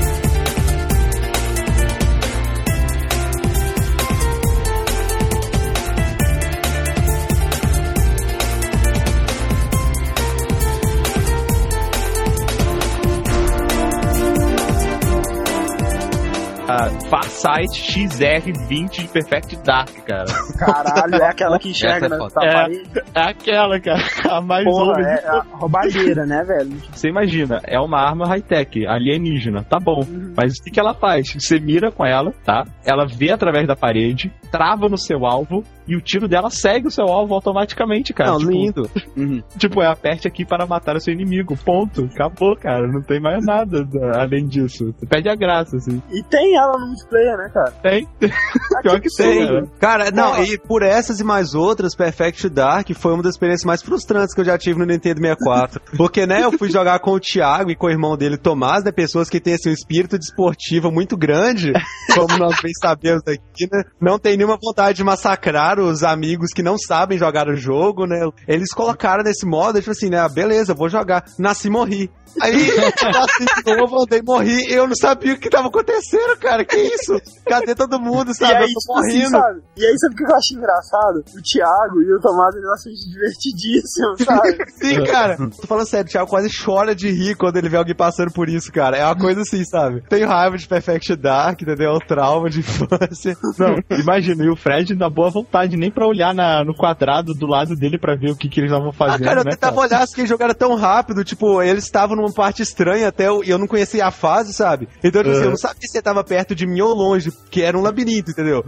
Speaker 4: Farsight XR20 de Perfect Dark, cara. <laughs>
Speaker 5: Caralho, é aquela que enxerga
Speaker 8: Essa é
Speaker 5: na
Speaker 8: foda.
Speaker 5: na
Speaker 4: É.
Speaker 5: parede.
Speaker 4: É aquela, cara. <laughs> A mais
Speaker 5: Porra, é a roubalheira, né, velho?
Speaker 4: Você imagina, é uma arma high-tech, alienígena, tá bom. Mas o que, que ela faz? Você mira com ela, tá? Ela vê através da parede, trava no seu alvo e o tiro dela segue o seu alvo automaticamente, cara.
Speaker 3: Não,
Speaker 4: tipo,
Speaker 3: lindo.
Speaker 8: Uhum.
Speaker 4: tipo, é aperte aqui para matar o seu inimigo. Ponto. Acabou, cara. Não tem mais nada da- além disso. Você perde a graça, assim.
Speaker 5: E tem ela no multiplayer, né, cara?
Speaker 4: Tem. <laughs>
Speaker 5: Ah,
Speaker 4: Pior que tem,
Speaker 5: absurdo.
Speaker 4: cara.
Speaker 3: Cara, não, e por essas e mais outras, Perfect Dark foi uma das experiências mais frustrantes que eu já tive no Nintendo 64. <laughs> Porque, né, eu fui jogar com o Thiago e com o irmão dele, Tomás, né, pessoas que têm, assim, um espírito desportivo muito grande, como nós bem sabemos aqui, né, não tem nenhuma vontade de massacrar os amigos que não sabem jogar o jogo, né, eles colocaram nesse modo, tipo assim, né, ah, beleza, vou jogar, nasci morri. Aí, nasci de novo, andei, morri, eu não sabia o que tava acontecendo, cara, que isso? Cadê todo mundo,
Speaker 5: E
Speaker 3: sabe?
Speaker 5: aí,
Speaker 3: eu tô
Speaker 5: tipo assim,
Speaker 3: morrendo.
Speaker 5: sabe? E aí, sabe o que eu acho engraçado? O Thiago e o Tomás, eles acham divertidíssimo, <laughs> sabe?
Speaker 3: Sim, cara. Tô falando sério, o Thiago quase chora de rir quando ele vê alguém passando por isso, cara. É uma coisa assim, sabe? Tenho raiva de Perfect Dark, entendeu? É um trauma de infância.
Speaker 4: Não, imagina, e o Fred na boa vontade, nem pra olhar na- no quadrado do lado dele pra ver o que, que eles estavam
Speaker 3: Ah,
Speaker 4: fazendo,
Speaker 3: cara, eu
Speaker 4: né,
Speaker 3: tentava olhar, assim, que eles jogaram tão rápido, tipo, eles estavam numa parte estranha até eu, e eu não conhecia a fase, sabe? Então, tipo, assim, eu não sabia se ele tava perto de mim ou longe, que era um labirinto, entendeu?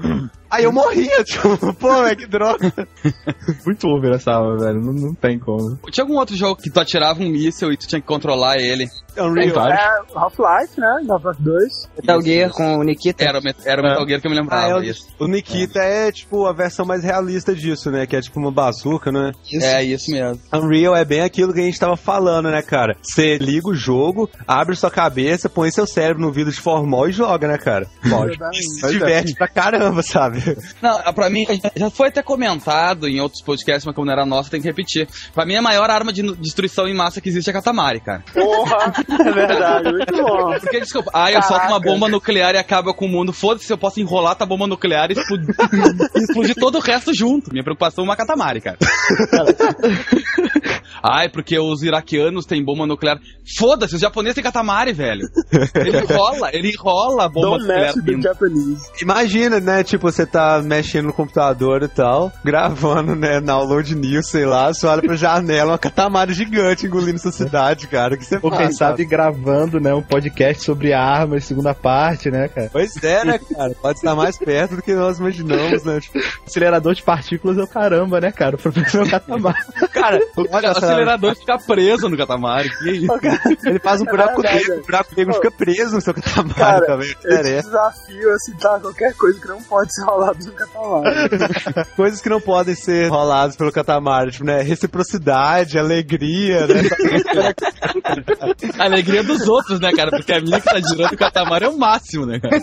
Speaker 3: Aí eu morria, tipo, <laughs> pô, é que droga. <laughs>
Speaker 4: Muito over essa arma, velho. Não, não tem como.
Speaker 8: Tinha algum outro jogo que tu atirava um míssel e tu tinha que controlar ele?
Speaker 3: Unreal.
Speaker 5: É Half-Life, né? Half-Life 2.
Speaker 6: Metal Gear com o Nikita.
Speaker 8: Era, era o
Speaker 4: É.
Speaker 8: Metal Gear que eu me
Speaker 3: Ah,
Speaker 8: lembrava.
Speaker 3: é, o,
Speaker 8: isso.
Speaker 3: o Nikita é, tipo, a versão mais realista disso, né? Que é tipo uma bazuca, né?
Speaker 8: É, isso mesmo.
Speaker 3: Unreal é bem aquilo que a gente tava falando, né, cara? Você liga o jogo, abre sua cabeça, põe seu cérebro no vidro de formol e joga, né, cara? Lógico. E se diverte pra caramba, sabe? <laughs>
Speaker 8: Não, pra mim, já foi até comentado em outros podcasts, mas como não era nossa, tem que repetir. Pra mim, a maior arma de destruição em massa que existe é a Katamari, cara.
Speaker 5: Porra! É verdade, muito bom.
Speaker 8: Porque, desculpa, ah, eu solto uma bomba nuclear e acaba com o mundo. Foda-se, eu posso enrolar tua bomba nuclear e explodir, <laughs> explodir todo o resto junto. Minha preocupação é uma Katamari, cara. <laughs> Ai, porque os iraquianos têm bomba nuclear. Foda-se, os japoneses têm Katamari, velho. Ele enrola, ele enrola a bomba
Speaker 5: Don't
Speaker 8: nuclear.
Speaker 3: Imagina, né, tipo, você tá mexendo no computador e tal, gravando, né, download news, sei lá, você olha pra janela, uma catamara gigante engolindo sua cidade, cara, o que você
Speaker 4: Ou quem
Speaker 3: faz,
Speaker 4: sabe gravando, né, um podcast sobre armas, segunda parte, né, cara?
Speaker 3: Pois é, né, cara, pode estar mais perto do que nós imaginamos, né, tipo, <laughs>
Speaker 4: Acelerador de partículas é o caramba, né, cara? O problema é o catamar.
Speaker 3: cara, <laughs>
Speaker 8: O
Speaker 3: olha,
Speaker 8: acelerador fica preso no Katamari. Que isso? <laughs>
Speaker 3: ele faz um buraco
Speaker 5: verdade.
Speaker 3: negro, o buraco negro fica preso no seu catamara
Speaker 5: Cara,
Speaker 3: também,
Speaker 5: Esse
Speaker 3: interessa.
Speaker 5: desafio é citar qualquer coisa que não pode ser rolado no Catamari. <laughs>
Speaker 3: Coisas que não podem ser roladas pelo catamara, tipo, né, reciprocidade, alegria, né,
Speaker 8: A <laughs> alegria dos outros, né, cara? Porque a minha que tá girando o Katamari é o máximo, né, cara?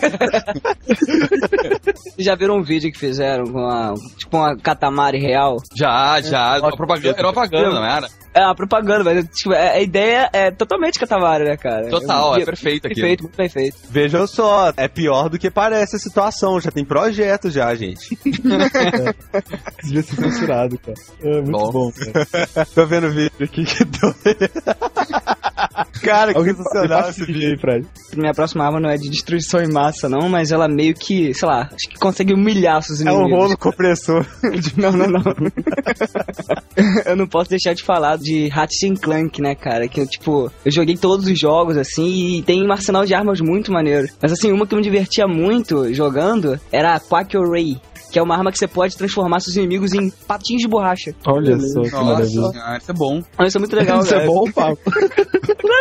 Speaker 6: Vocês <laughs> já viram um vídeo que fizeram com uma, tipo uma Katamari real?
Speaker 8: Já, já. Uma propaganda, era propaganda, não era?
Speaker 6: É uma propaganda, mas tipo, a a ideia é totalmente Katamari, né, cara?
Speaker 8: Total, é
Speaker 6: E-
Speaker 8: perfeito aquilo.
Speaker 6: Perfeito, muito bem feito.
Speaker 3: Vejam só, é pior do que parece a situação, já tem projeto já, gente. <laughs>
Speaker 4: Devia ser censurado, cara. É muito
Speaker 8: Bom.
Speaker 4: bom, cara. <laughs>
Speaker 3: Tô vendo o vídeo aqui que doido. <laughs> Cara, que
Speaker 4: Alguém
Speaker 3: sensacional esse vídeo.
Speaker 4: aí, Fred.
Speaker 6: Minha próxima arma não é de destruição em massa, não, mas ela meio que, sei lá, acho que consegue humilhar seus
Speaker 3: É um
Speaker 6: inimigos.
Speaker 3: rolo compressor. <laughs>
Speaker 6: Não, não, não. <laughs> eu não posso deixar de falar de Ratchet Clank, né, cara? Que eu, tipo, eu joguei todos os jogos, assim, e tem um arsenal de armas muito maneiro. Mas, assim, uma que eu me divertia muito jogando era a Quack Ray. Que é uma arma que você pode transformar seus inimigos em patinhos de borracha.
Speaker 4: Olha só que
Speaker 8: Nossa,
Speaker 4: maravilha.
Speaker 8: isso é bom.
Speaker 6: Olha, Isso é muito legal,
Speaker 4: Isso é
Speaker 6: cara.
Speaker 4: bom, Pablo? <laughs>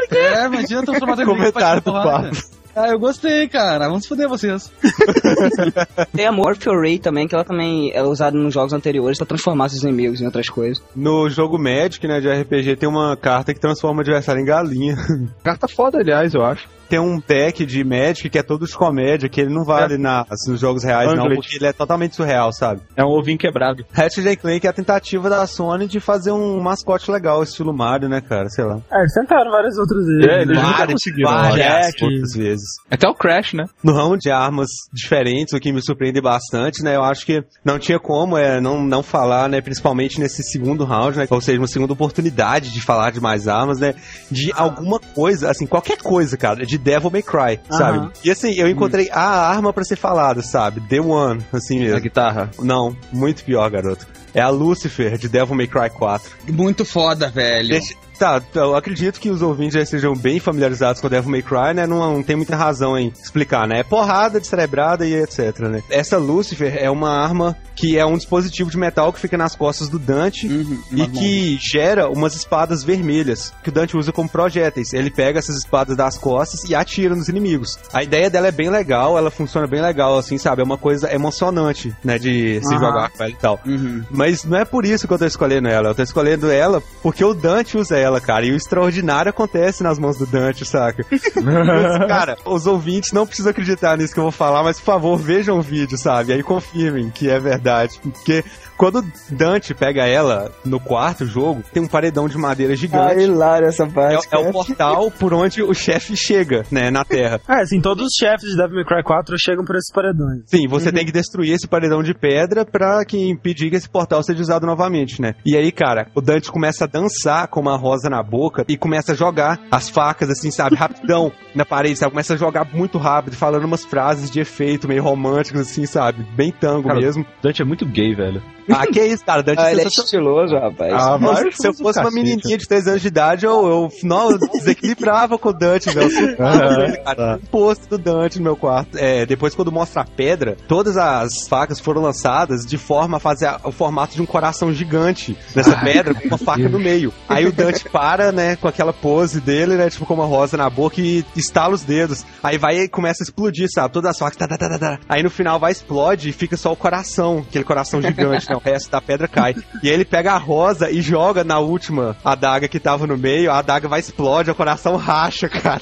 Speaker 8: É, imagina transformar teu inimigo em
Speaker 3: Comentário do
Speaker 8: patinho de borracha. Ah, eu gostei, cara. Vamos foder vocês. <laughs>
Speaker 6: Tem a Morphle Ray também, que ela também é usada nos jogos anteriores pra transformar seus inimigos em outras coisas.
Speaker 3: No jogo Magic, né, de RPG, tem uma carta que transforma o adversário em galinha.
Speaker 4: Carta foda, aliás, eu acho.
Speaker 3: Tem um deck de Magic que é todo de comédia, que ele não vale na, assim, nos jogos reais, não,
Speaker 4: Anglet.
Speaker 3: porque ele é totalmente surreal, sabe?
Speaker 4: É um ovinho quebrado.
Speaker 3: Ratchet Clank é a tentativa da Sony de fazer um mascote legal, estilo Mario, né, cara? Sei lá.
Speaker 5: É, eles tentaram várias outras vezes.
Speaker 4: É, eles
Speaker 5: né?
Speaker 3: Várias,
Speaker 4: conseguiram,
Speaker 3: várias outras vezes.
Speaker 4: Até o Crash, né?
Speaker 3: No ramo de armas diferentes, o que me surpreende bastante, né? Eu acho que não tinha como é, não, não falar, né? Principalmente nesse segundo round, né? Ou seja, uma segunda oportunidade de falar de mais armas, né? De alguma coisa, assim, qualquer coisa, cara, de Devil May Cry, sabe? E assim, eu encontrei a arma pra ser falada, sabe? The One, assim mesmo.
Speaker 4: A guitarra.
Speaker 3: Não, muito pior, garoto. É a Lucifer, de Devil May Cry 4.
Speaker 8: Muito foda, velho.
Speaker 3: Deixa- Tá, eu acredito que os ouvintes já estejam bem familiarizados com Devil May Cry, né? Não, não tem muita razão em explicar, né? É porrada, descerebrada e etc, né? Essa Lucifer é uma arma que é um dispositivo de metal que fica nas costas do Dante
Speaker 8: Uhum,
Speaker 3: e que gera umas espadas vermelhas que o Dante usa como projéteis. Ele pega essas espadas das costas e atira nos inimigos. A ideia dela é bem legal, ela funciona bem legal, assim, sabe? É uma coisa emocionante, né? De se
Speaker 5: Aham.
Speaker 3: jogar com ela e tal.
Speaker 8: Uhum.
Speaker 3: Mas não é por isso que eu tô escolhendo ela. Eu tô escolhendo ela porque o Dante usa ela, cara. E o extraordinário acontece nas mãos do Dante, saca? <laughs> Mas, cara, os ouvintes não precisam acreditar nisso que eu vou falar, mas por favor, vejam o vídeo, sabe? Aí confirmem que é verdade. Porque quando Dante pega ela no quarto jogo, tem um paredão de madeira
Speaker 6: Ah,
Speaker 3: gigante.
Speaker 6: hilário essa
Speaker 3: É,
Speaker 6: parte.
Speaker 3: é o portal por onde o chefe chega, né, na Terra. <laughs>
Speaker 5: É, assim, todos os chefes de Devil May Cry 4 chegam por esses paredões.
Speaker 3: Sim, você tem que destruir esse paredão de pedra pra que impedir que esse portal seja usado novamente, né? E aí, cara, o Dante começa a dançar com uma rosa na boca e começa a jogar as facas, assim, sabe, rapidão <laughs> na parede, sabe? Começa a jogar muito rápido, falando umas frases de efeito meio românticas, assim, sabe? Bem tango
Speaker 4: Cara,
Speaker 3: mesmo.
Speaker 4: Dante é muito gay, velho.
Speaker 3: Ah, que isso, cara, Dante
Speaker 6: Ah,
Speaker 3: é
Speaker 6: é estiloso, rapaz.
Speaker 4: Ah, mas
Speaker 3: se eu fosse uma menininha de 3 anos de idade, eu, eu, não, eu desequilibrava com o Dante, velho. <laughs>
Speaker 4: Ah,
Speaker 3: cara. Um posto do Dante no meu quarto. É, depois, quando mostra a pedra, todas as facas foram lançadas de forma a fazer a- o formato de um coração gigante nessa pedra, <laughs> com uma faca no meio. Aí o Dante para, né, com aquela pose dele, né, tipo, com uma rosa na boca e estala os dedos. Aí vai e começa a explodir, sabe? Todas as facas, tá, tá, tá, tá, tá. Aí no final vai, explode e fica só o coração, aquele coração gigante, né? O resto da pedra cai. E aí ele pega a rosa e joga na última adaga que tava no meio, a adaga vai explode, o coração racha, cara.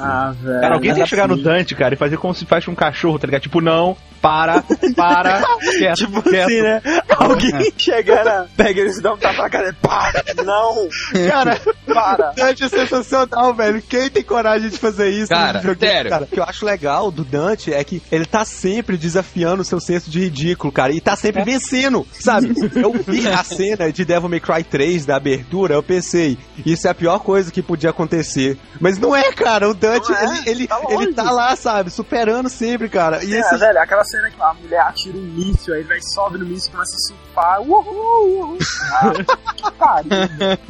Speaker 5: Ah, velho.
Speaker 4: Cara, alguém tem que chegar no
Speaker 6: assim.
Speaker 4: Dante, cara, e fazer como se faz com um cachorro, tá ligado? Tipo, não, para, para, <laughs> quieto,
Speaker 5: Tipo
Speaker 4: quieto.
Speaker 5: assim, né? Alguém chega, né? Pega eles e dá um tapa na cara para! Não!
Speaker 3: Cara,
Speaker 5: Para!
Speaker 3: Dante é sensacional, velho. Quem tem coragem de fazer isso?
Speaker 8: Cara, sério.
Speaker 3: Cara? O que eu acho legal do Dante é que ele tá sempre desafiando o seu senso de ridículo, cara. E tá sempre vencendo, sabe? Eu vi a <laughs> cena de Devil May Cry 3 da abertura, eu pensei, isso é a pior coisa que podia acontecer. Mas não é, cara. O Dante,
Speaker 5: é,
Speaker 3: ele, ele,
Speaker 5: tá
Speaker 3: ele tá lá, sabe? Superando sempre, cara. E
Speaker 5: É,
Speaker 3: esse
Speaker 5: velho, aquela cena que a mulher atira um míssil, aí vai sobe no míssil e começa a surfar. Uhul! uhul. Ah. <laughs>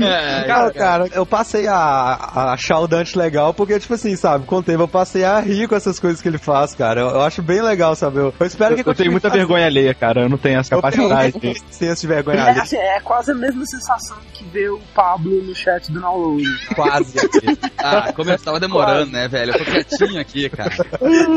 Speaker 8: É, <laughs>
Speaker 3: Cara, cara, eu passei a, a achar o Dante legal porque, tipo assim, sabe, com o tempo eu passei a rir com essas coisas que ele faz, cara. Eu, eu acho bem legal, sabe? Eu, eu espero
Speaker 4: Eu,
Speaker 3: que
Speaker 4: eu tenho muita
Speaker 3: fazendo.
Speaker 4: vergonha alheia, cara. Eu não tenho essa
Speaker 3: tenho
Speaker 4: capacidade. <laughs>
Speaker 3: senso de vergonha
Speaker 5: É,
Speaker 3: alheia.
Speaker 5: assim, é quase a mesma sensação que ver o Pablo no chat do download.
Speaker 3: Quase.
Speaker 8: Ah, como eu tava demorando, né, velho? Eu tô quietinho aqui, cara.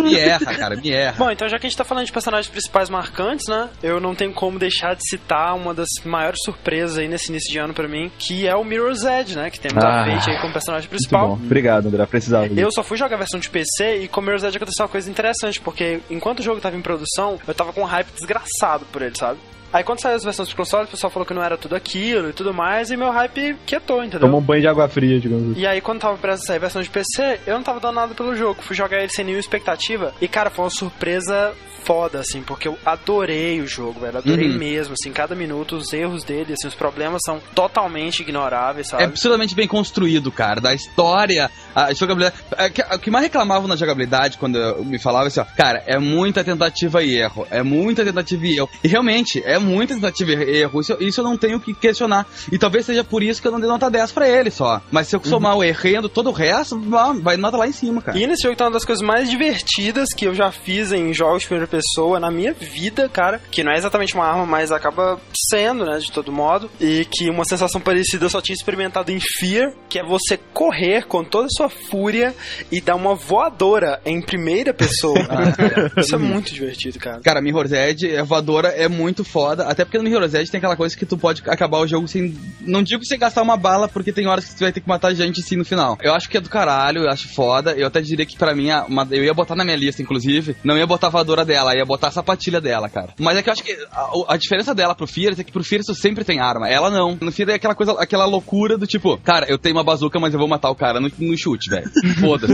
Speaker 8: Me erra, cara, me erra.
Speaker 2: Bom, então já que a gente tá falando de personagens principais marcantes, né? Eu não tenho como deixar de citar uma das maiores surpresas aí nesse início de ano pra mim, que é o Mirror's Edge, né? Que temos
Speaker 4: Ah,
Speaker 2: a Fate aí como personagem
Speaker 4: Muito
Speaker 2: principal.
Speaker 4: bom. Obrigado, André. Precisava.
Speaker 2: Eu só fui jogar a versão de PC e com o Mirror's Edge aconteceu uma coisa interessante, porque enquanto o jogo tava em produção, eu tava com um hype desgraçado por ele, sabe? Aí quando saiu as versões pro console, o pessoal falou que não era tudo aquilo e tudo mais, e meu hype quietou, entendeu?
Speaker 4: Tomou um banho de água fria, digamos assim.
Speaker 2: E aí, quando tava prestes a sair a versão de PC, eu não tava dando nada pelo jogo. Fui jogar ele sem nenhuma expectativa. E, cara, foi uma surpresa foda, assim, porque eu adorei o jogo, velho. Adorei
Speaker 8: Uhum.
Speaker 2: mesmo, assim, cada minuto, os erros dele, assim, os problemas são totalmente ignoráveis, sabe?
Speaker 8: É absurdamente bem construído, cara. Da história, a jogabilidade. é O que mais reclamavam na jogabilidade quando eu me falava assim, ó, cara, é muita tentativa e erro. É muita tentativa e erro. E realmente, é muita tentativa e erro. Isso, isso eu não tenho que questionar. E talvez seja por isso que eu não dei nota 10 pra ele só. Mas se eu somar o errendo, todo o resto, vai nota lá em cima, cara.
Speaker 2: E nesse jogo tá uma das coisas mais divertidas que eu já fiz em jogos de primeira pessoa na minha vida, cara. Que não é exatamente uma arma, mas acaba sendo, né, de todo modo. E que uma sensação parecida eu só tinha experimentado em Fear, que é você correr com toda a sua fúria e dar uma voadora em primeira pessoa. <laughs> Isso é muito divertido, cara.
Speaker 8: Cara, Mirror's Edge, a voadora é muito foda. Até porque no Mirror's Edge tem aquela coisa que tu pode acabar o jogo sem. Não digo sem gastar uma bala, porque tem horas que tu vai ter que matar gente sim no final. Eu acho que é do caralho, eu acho foda. Eu até diria que pra mim, uma- eu ia botar na minha lista, inclusive, não ia botar a voadora dela, ia botar a sapatilha dela, cara. Mas é que eu acho que a, a diferença dela pro Fierce é que pro Fierce tu sempre tem arma. Ela não. No Fierce é aquela coisa, aquela loucura do tipo, cara, eu tenho uma bazuca, mas eu vou matar o cara no, no chute, velho. <laughs> Foda-se.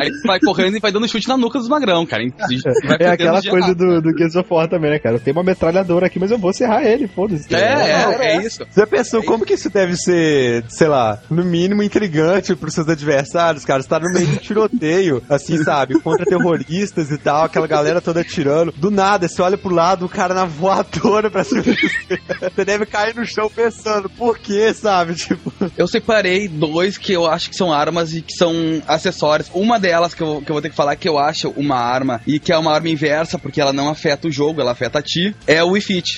Speaker 8: Aí tu vai correndo e vai dando chute na nuca dos magrão, cara.
Speaker 4: É aquela coisa do, do Gears of War também, né, cara? Eu tenho uma metralhadora aqui, mas eu vou serrar ele, foda-se.
Speaker 8: É, é, é isso.
Speaker 3: Você pensou como que isso deve ser, sei lá, no mínimo intrigante pros seus adversários, cara? Você tá no meio de tiroteio, assim, sabe? Contra terroristas e tal, aquela galera toda atirando. Do nada, você olha pro lado, o cara na voadora pra cima de você. Você deve cair no chão pensando, por quê, sabe? Tipo,
Speaker 8: Eu separei dois que eu acho que são armas e que são acessórios. Uma delas que eu, que eu vou ter que falar que eu acho uma arma e que é uma arma inversa, porque ela não afeta o jogo, ela afeta a ti, é o Wii Fit.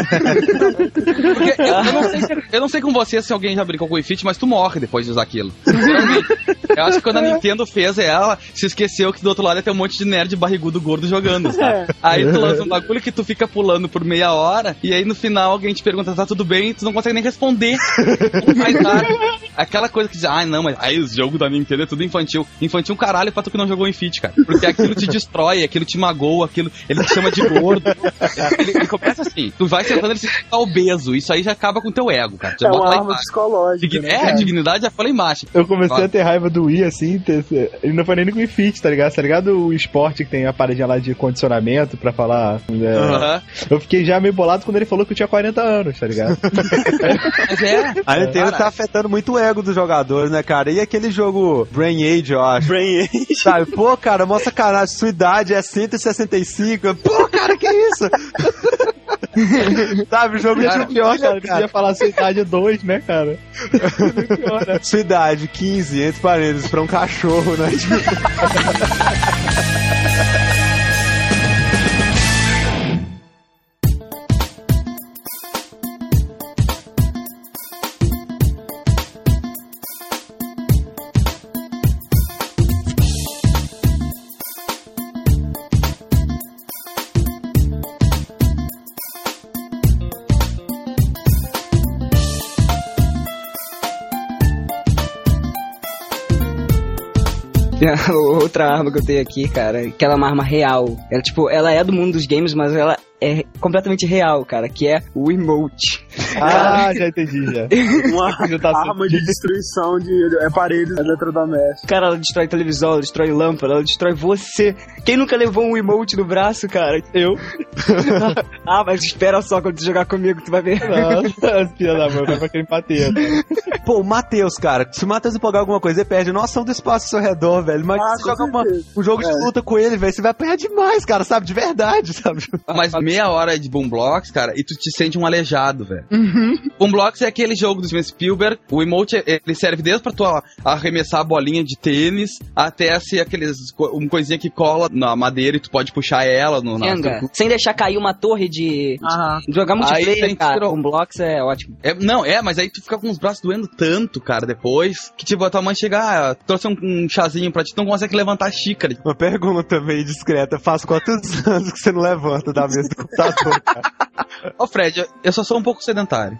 Speaker 8: Porque eu, eu não sei, se- eu não sei com você se alguém já brincou com o Wii mas tu morre depois de usar aquilo. Eu acho que quando a Nintendo fez ela, se esqueceu que do outro lado ia ter um monte de nerd barrigudo gordo jogando, sabe? Aí tu lança um bagulho que tu fica pulando por meia hora, e aí no final alguém te pergunta, tá tudo bem? E tu não consegue nem responder. Não faz nada. Aquela coisa que diz, ah, não, mas aí os jogos da Nintendo é tudo infantil. Infantil um caralho pra tu que não jogou em Fit, cara. Porque aquilo te destrói, aquilo te magoa, aquilo, ele te chama de gordo. Ele, ele começa assim, tu vai sentando, ele se fica obeso. Isso aí já acaba com o teu ego, cara. Já
Speaker 5: É
Speaker 8: bota
Speaker 5: uma arma psicológica. Né,
Speaker 8: é, dignidade já fala embaixo.
Speaker 4: Eu comecei
Speaker 8: Fala.
Speaker 4: a ter raiva do Wii, assim, ter, ele não foi nem no Wii Fit, tá ligado? Tá ligado o esporte que tem a paredinha lá de condicionamento pra falar... é,
Speaker 8: Aham.
Speaker 4: Eu fiquei já meio bolado quando ele falou que eu tinha 40 anos, tá ligado? <laughs>
Speaker 8: Mas é.
Speaker 3: a Nintendo
Speaker 8: Cara,
Speaker 3: tá afetando muito o ego dos jogadores, né, cara? E aquele jogo Brain Age, eu acho.
Speaker 2: Brain Age.
Speaker 3: Sabe, pô, cara, mó sacanagem, sua idade é 165. Pô, cara, que isso? <laughs> <laughs> Sabe, o jogo
Speaker 4: Cara,
Speaker 3: é pior,
Speaker 4: cara,
Speaker 3: cara.
Speaker 4: devia falar sua idade 2, né, cara? Pior, né?
Speaker 3: Sua idade, 15, entre parênteses, pra um cachorro, né?
Speaker 6: Tem <laughs> <laughs> outra arma que eu tenho aqui, cara, que ela é uma arma real. Ela, tipo, ela é do mundo dos games, mas ela é completamente real, cara, que é o emote.
Speaker 4: Ah, <laughs> já entendi, já.
Speaker 5: Uma
Speaker 4: Já tá
Speaker 5: arma de destruição de aparelhos eletrodomésticos.
Speaker 6: Cara, ela destrói televisão, ela destrói lâmpada, ela destrói você. Quem nunca levou um emote no braço, cara?
Speaker 4: Eu? <laughs>
Speaker 6: ah, mas espera só quando tu jogar comigo, tu vai ver.
Speaker 4: Não, filha da mãe, vai pra aquele pateiro. <laughs>
Speaker 3: Pô, o Matheus, cara, se o Matheus empolgar alguma coisa, ele perde noção do espaço ao seu redor, velho. Mas
Speaker 5: Ah,
Speaker 3: você joga uma- um jogo de
Speaker 5: É.
Speaker 3: luta com ele, velho, você vai apanhar demais, cara, sabe? De verdade, sabe?
Speaker 8: Mas meia hora de Boomblocks, cara, e tu te sente um aleijado, velho. Boomblocks é aquele jogo do Steven Spielberg. O emote, ele serve desde pra tu arremessar a bolinha de tênis, até ser aqueles, co- uma coisinha que cola na madeira e tu pode puxar ela no, na
Speaker 6: sem deixar cair uma torre de.
Speaker 5: Aham.
Speaker 6: Jogar
Speaker 8: Aí
Speaker 6: multiplayer,
Speaker 8: que
Speaker 6: cara, blocos é ótimo.
Speaker 8: É, não, é, mas aí tu fica com os braços doendo tanto, cara, depois, que tipo, a tua mãe chega, ah, trouxe um, um chazinho pra ti, tu não consegue levantar a xícara.
Speaker 3: Uma pergunta meio discreta. Faz quantos <laughs> anos que você não levanta da mesa do computador, cara?
Speaker 8: Ô, Fred, eu só sou um pouco sedentário.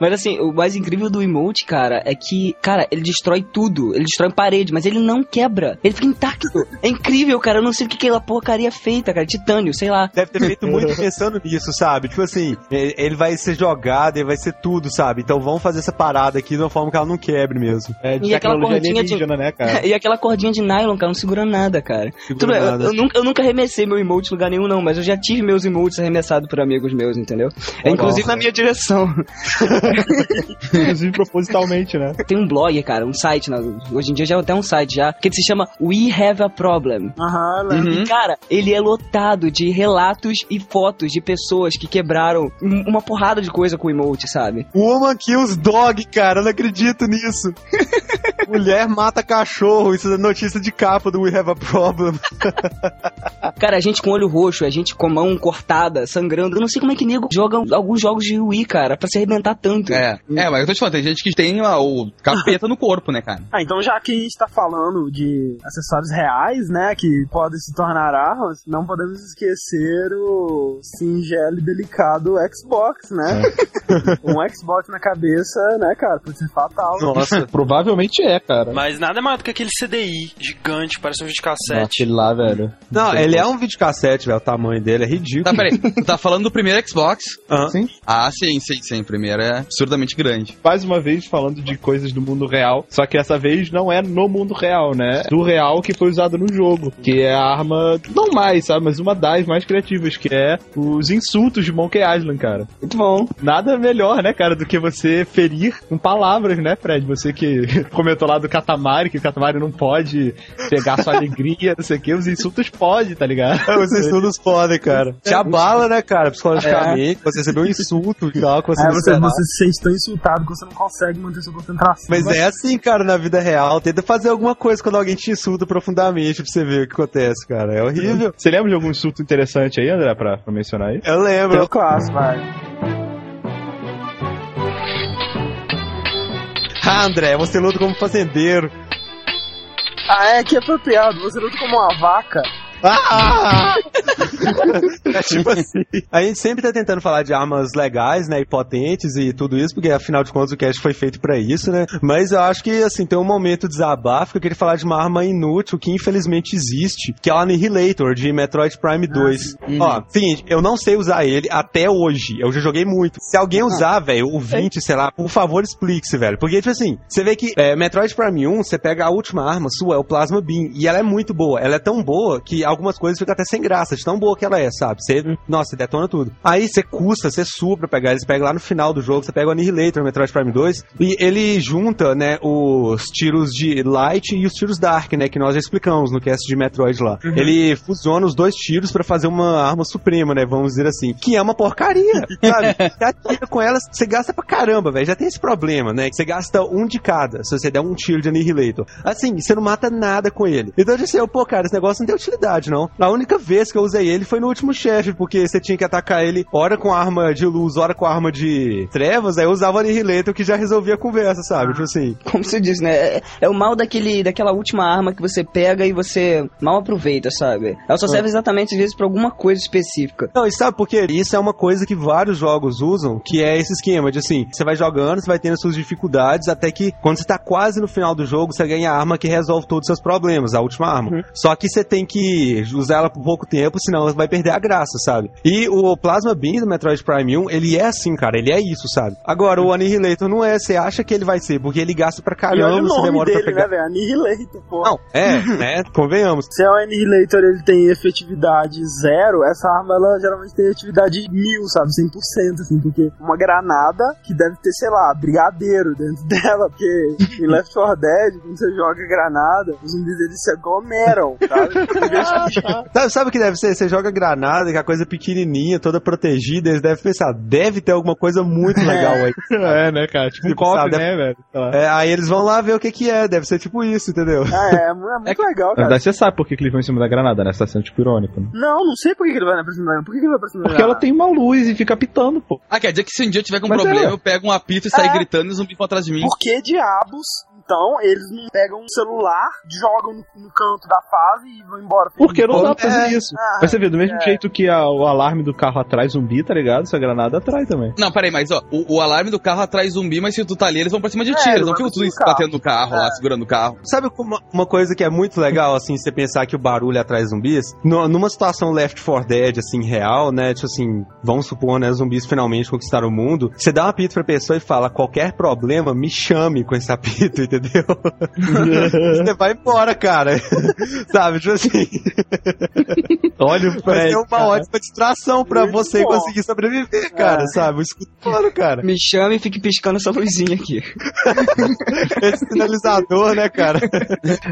Speaker 6: Mas assim, o mais incrível do emote, cara, é que, cara, ele destrói tudo. Ele destrói parede, mas ele não quebra. Ele fica intacto. É incrível, cara. Eu não sei o que aquela porcaria feita, cara. Titânio, sei lá.
Speaker 3: Deve ter feito muito <laughs> pensando nisso, sabe? Tipo assim, ele vai ser jogado, ele vai ser tudo, sabe? Então vamos fazer essa parada aqui de uma forma que ela não quebre mesmo.
Speaker 4: É de
Speaker 6: E aquela
Speaker 4: tecnologia
Speaker 6: cordinha de-
Speaker 4: né, cara? <laughs>
Speaker 6: E aquela cordinha de nylon, cara, não segura nada, cara.
Speaker 3: Segura
Speaker 6: Tudo bem, eu-
Speaker 3: nada.
Speaker 6: Eu, nunca, eu nunca arremessei meu emote em lugar nenhum, não, mas eu já tive meus emotes arremessados por amigos meus, entendeu? É, inclusive na minha direção. <laughs>
Speaker 4: Inclusive propositalmente, né?
Speaker 6: Tem um blog, cara, um site, né, hoje em dia já é até um site já, que se chama We Have a Problem.
Speaker 2: Aham, lembro.
Speaker 6: E, cara, ele é lotado de relatos e fotos de pessoas que quebraram um- uma porrada de coisa com o emote, sabe?
Speaker 3: Woman kills dog, cara, eu não acredito nisso. <laughs> Mulher mata cachorro, isso é notícia de capa do We Have a Problem.
Speaker 6: Cara, a gente com olho roxo, a gente com a mão cortada, sangrando. Eu não sei como é que nego joga alguns jogos de Wii, cara, pra se arrebentar tanto.
Speaker 8: É, é, mas eu tô te falando, tem gente que tem ó, o capeta no corpo, né, cara? <laughs>
Speaker 2: Ah, então já que a gente tá falando de acessórios reais, né, que podem se tornar armas, não podemos esquecer o singelo e delicado Xbox, né? <laughs> um Xbox na cabeça, né, cara, pode ser fatal.
Speaker 3: Nossa. <laughs>
Speaker 4: Provavelmente é, cara.
Speaker 2: Mas nada é maior do que aquele CDI gigante, parece um
Speaker 4: Nossa,
Speaker 2: videocassete.
Speaker 4: Aquele lá, velho.
Speaker 3: Não, ele é um videocassete, velho, o tamanho dele é ridículo.
Speaker 8: Tá, peraí, tu tá falando do primeiro Xbox?
Speaker 3: Aham.
Speaker 4: Sim.
Speaker 8: Ah, sim, sim, sim, o primeiro é absurdamente grande.
Speaker 4: Mais uma vez falando de coisas do mundo real, só que essa vez não é no mundo real, né? Do real que foi usado no jogo, que é a arma, não mais, sabe, mas uma das mais criativas, que é os insultos de Monkey Island, cara.
Speaker 6: Muito bom.
Speaker 4: Nada melhor, né, cara, do que você ferir com palavras, né, Fred? Você que <laughs> comentou lá do Katamari, que o Katamari não pode pegar sua alegria, não sei o que, os insultos pode, tá ligado?
Speaker 3: Vocês todos podem, cara. Te abala, né, cara, psicologicamente. Você recebeu um insulto e tal, você não
Speaker 2: você, você se sente tão insultado que você não consegue manter sua concentração.
Speaker 3: Mas é assim, cara, na vida real. Tenta fazer alguma coisa quando alguém te insulta profundamente pra você ver o que acontece, cara. É horrível.
Speaker 4: Você lembra de algum insulto interessante aí, André, pra, pra mencionar aí?
Speaker 3: Eu lembro.
Speaker 2: Teu clássico, vai.
Speaker 3: Ah, André, você luta como fazendeiro.
Speaker 2: Ah, é que é apropriado. Você luta como uma vaca.
Speaker 3: Ah! <laughs> é tipo assim. A gente sempre tá tentando falar de armas legais, né, e potentes e tudo isso, porque afinal de contas o cast foi feito pra isso, né? Mas eu acho que, assim, tem um momento de desabafo que eu queria falar de uma arma inútil que infelizmente existe, que é o Annihilator de Metroid Prime 2. Ó, seguinte, eu não sei usar ele até hoje. Eu já joguei muito. Se alguém usar, velho, o 20, sei lá, por favor explique-se, velho. Porque, tipo assim, você vê que é, Metroid Prime 1, você pega a última arma sua, é o Plasma Beam, e ela é muito boa. Ela é tão boa que algumas coisas ficam até sem graça, de tão boa que ela é, sabe? Você, nossa, detona tudo. Aí você custa, você sua pra pegar, eles pegam lá no final do jogo, você pega o Annihilator, Metroid Prime 2, e ele junta, né, os tiros de Light e os tiros Dark, né, que nós já explicamos no cast de Metroid lá. Ele fusiona os dois tiros pra fazer uma arma suprema, né, vamos dizer assim, que é uma porcaria, <laughs> sabe? Você atira com elas, você gasta pra caramba, velho, já tem esse problema, né, que você gasta um de cada, se você der um tiro de Annihilator. Assim, você não mata nada com ele. Então eu disse, eu, pô, cara, esse negócio não tem utilidade, não. A única vez que eu usei ele foi no último chefe, porque você tinha que atacar ele hora com arma de luz, hora com arma de trevas, aí eu usava o Annihilator que já resolvia a conversa, sabe? Tipo assim. <laughs>
Speaker 6: Como você disse, né? É, é o mal daquele, daquela última arma que você pega e você mal aproveita, sabe? Ela só serve exatamente, às vezes, pra alguma coisa específica.
Speaker 3: Não, e sabe por quê? Isso é uma coisa que vários jogos usam, que é esse esquema de assim, você vai jogando, você vai tendo suas dificuldades, até que quando você tá quase no final do jogo, você ganha a arma que resolve todos os seus problemas, a última arma. Só que você tem que usar ela por pouco tempo, senão ela vai perder a graça, sabe? E o Plasma Beam do Metroid Prime 1, ele é assim, cara, ele é isso, sabe? Agora, o Annihilator não é, você acha que ele vai ser, porque ele gasta pra caramba, você demora
Speaker 2: dele,
Speaker 3: pra pegar.
Speaker 2: né? Annihilator, pô.
Speaker 3: Não, é, né? <laughs> Convenhamos.
Speaker 2: Se é o Annihilator ele tem efetividade zero, essa arma ela geralmente tem efetividade mil, sabe? 100%, assim, porque uma granada que deve ter, sei lá, brigadeiro dentro <laughs> dela, porque em Left 4 Dead, quando você joga granada, os zumbis eles se aglomeram, sabe? Em vez de- <laughs>
Speaker 3: Sabe, sabe o que deve ser? Você joga granada, que é a coisa pequenininha, toda protegida, eles devem pensar, deve ter alguma coisa muito <laughs> legal aí. <laughs>
Speaker 4: É, né, cara? Tipo um
Speaker 3: Tipo,
Speaker 4: copo,
Speaker 3: sabe,
Speaker 4: né, velho?
Speaker 3: É, aí eles vão lá ver o que que é, deve ser tipo isso, entendeu?
Speaker 2: Ah, é, é é muito legal,
Speaker 4: Na
Speaker 2: cara.
Speaker 4: verdade, você sabe por que, que eles vão em cima da granada, né? Você tá sendo tipo irônico, né?
Speaker 2: Não, não sei por que que ele vai na próxima granada. Por que que ele vai pra cima da
Speaker 4: Porque ela tem uma luz e fica pitando, pô.
Speaker 8: Ah, quer dizer que se um dia eu tiver com um
Speaker 4: Mas
Speaker 8: problema,
Speaker 4: é.
Speaker 8: eu pego um apito e saio
Speaker 2: É.
Speaker 8: gritando e zumbi vão atrás de mim.
Speaker 2: Por que diabos, Então, eles não pegam um celular, jogam no, no canto da fase e vão embora.
Speaker 4: Porque não dá pra fazer
Speaker 2: É.
Speaker 4: isso.
Speaker 2: Ah,
Speaker 4: Mas você vê, do mesmo
Speaker 2: é.
Speaker 4: jeito que a- o alarme do carro atrai zumbi, tá ligado? Essa granada atrai também.
Speaker 8: Não, peraí, mas ó, o, o alarme do carro atrai zumbi, mas se tu tá ali, eles vão pra cima de
Speaker 2: É,
Speaker 8: ti. Eles não ficam tudo
Speaker 2: carro.
Speaker 8: batendo no carro lá, segurando o carro.
Speaker 3: Sabe uma, uma coisa que é muito legal, assim, você pensar que o barulho atrai zumbis? Nu- numa situação Left 4 Dead, assim, real, né? Tipo assim, vamos supor, né? Zumbis finalmente conquistaram o mundo. Você dá um apito pra pessoa e fala: qualquer problema, me chame com esse apito, <laughs> entendeu? <laughs> você vai embora, cara. <laughs> Sabe? Tipo assim.
Speaker 4: Olha o
Speaker 3: Vai
Speaker 4: Fred.
Speaker 3: ser uma
Speaker 4: cara.
Speaker 3: ótima distração pra
Speaker 2: Muito
Speaker 3: você
Speaker 2: bom.
Speaker 3: conseguir sobreviver, cara, sabe? O escutando, cara.
Speaker 6: Me chame e fique piscando essa luzinha aqui. <laughs>
Speaker 3: Esse sinalizador, né, cara?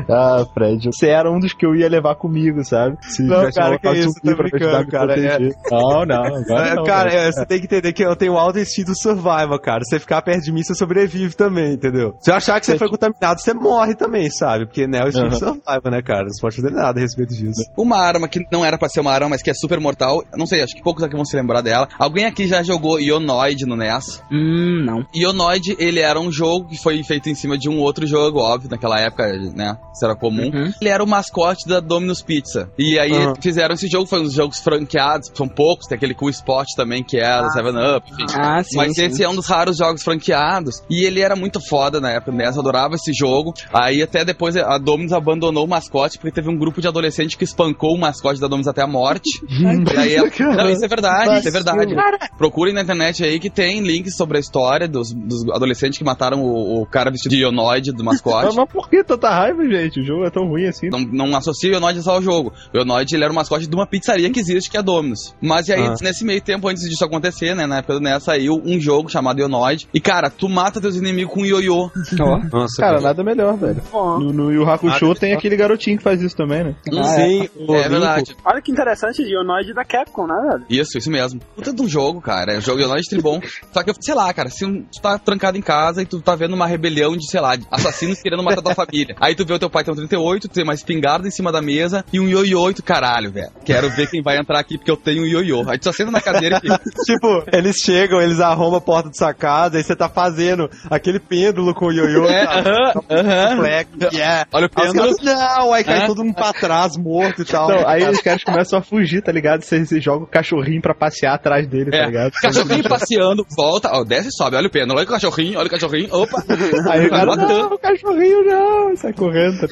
Speaker 4: Ah, Fred, você era um dos que eu ia levar comigo, sabe? Se
Speaker 3: Não,
Speaker 4: tivesse
Speaker 3: cara,
Speaker 4: uma
Speaker 3: que isso,
Speaker 4: me
Speaker 3: brincando, cara, é.
Speaker 4: Não, não, agora
Speaker 3: É,
Speaker 4: não,
Speaker 3: cara, é, você tem que entender que eu tenho alto instinto survival, cara. Você ficar perto de mim, você sobrevive também, entendeu? Se eu achar que você foi contaminado, você morre também, sabe? Porque, né, é o instinto survival, né, cara? Não pode fazer nada a respeito disso.
Speaker 8: Uma arma que não era pra ser uma arma, mas que é super mortal. Não sei, acho que poucos aqui vão se lembrar dela. Alguém aqui já jogou Ionoid no NES?
Speaker 6: Hum, não.
Speaker 8: Ionoid, ele era um jogo que foi feito em cima de um outro jogo, óbvio, naquela época, né? Isso era comum.
Speaker 6: Uhum.
Speaker 8: Ele era o mascote da Domino's Pizza. E aí
Speaker 3: Uhum.
Speaker 8: fizeram esse jogo, foi uns jogos franqueados, são poucos, tem aquele Cool Spot também, que era
Speaker 2: Ah,
Speaker 8: 7-Up, enfim.
Speaker 6: Ah, sim.
Speaker 8: Mas
Speaker 6: sim.
Speaker 8: esse é um dos raros jogos franqueados. E ele era muito foda na época, né? Eu adorava esse jogo. Aí até depois a Dominus abandonou o mascote, porque teve um grupo de adolescentes que espancou o mascote da Dominus até a morte. <laughs> e aí ela... Não, isso é verdade, isso é verdade. Procurem na internet aí que tem links sobre a história dos, dos adolescentes que mataram o, o cara vestido de Ionoid do
Speaker 4: Mas,
Speaker 8: mascote.
Speaker 4: mas por que tanta raiva, gente? O jogo é tão ruim assim.
Speaker 8: Não, não associa o Ionoid só ao jogo. O Ionoid, ele era o mascote de uma pizzaria que existe, que é a Domino's. Mas e aí,
Speaker 3: Ah.
Speaker 8: nesse meio tempo, antes disso acontecer, né, na época do NES, saiu um jogo chamado Ionoid. E, cara, tu mata teus inimigos com ioiô. <laughs>
Speaker 6: Ó.
Speaker 3: Nossa,
Speaker 4: Cara, nada melhor, velho.
Speaker 2: Bom.
Speaker 4: No, no Yu Hakusho tem aquele garotinho que faz isso também, né?
Speaker 3: Sim, o
Speaker 8: É
Speaker 3: Linko-
Speaker 8: verdade.
Speaker 2: Olha que interessante, Ionoid da Capcom, né, velho?
Speaker 8: Isso, isso mesmo. Puta de um jogo, cara. É um jogo tribom. <laughs> Só que, sei lá, cara, se um- tu tá trancado em casa e tu tá vendo uma rebelião de, sei lá, de assassinos querendo matar tua <laughs> família. Aí tu vê o teu pai tem um 38, tu tem uma espingarda em cima da mesa e um ioiô e tu, caralho, velho. Quero ver quem vai entrar aqui porque eu tenho um ioiô. Aí tu só senta na cadeira e fica, <laughs>
Speaker 3: Tipo, eles chegam, eles arrumam a porta da sua casa, aí você tá fazendo aquele pêndulo com o ioiô.
Speaker 8: É? Aham, aham.
Speaker 3: Flex, yeah.
Speaker 8: Olha o
Speaker 3: caras, não, aí cai
Speaker 8: É.
Speaker 3: todo mundo pra trás, morto e tal.
Speaker 4: Não, aí os caras começam a fugir, tá ligado? Você, você joga o cachorrinho pra passear atrás dele, tá
Speaker 8: É,
Speaker 4: ligado?
Speaker 8: cachorrinho passeando, volta, ó, desce e sobe, olha o pêndulo, olha o cachorrinho, olha o cachorrinho, opa. <laughs>
Speaker 4: Aí o cara, não, o cachorrinho não, sai correndo, tá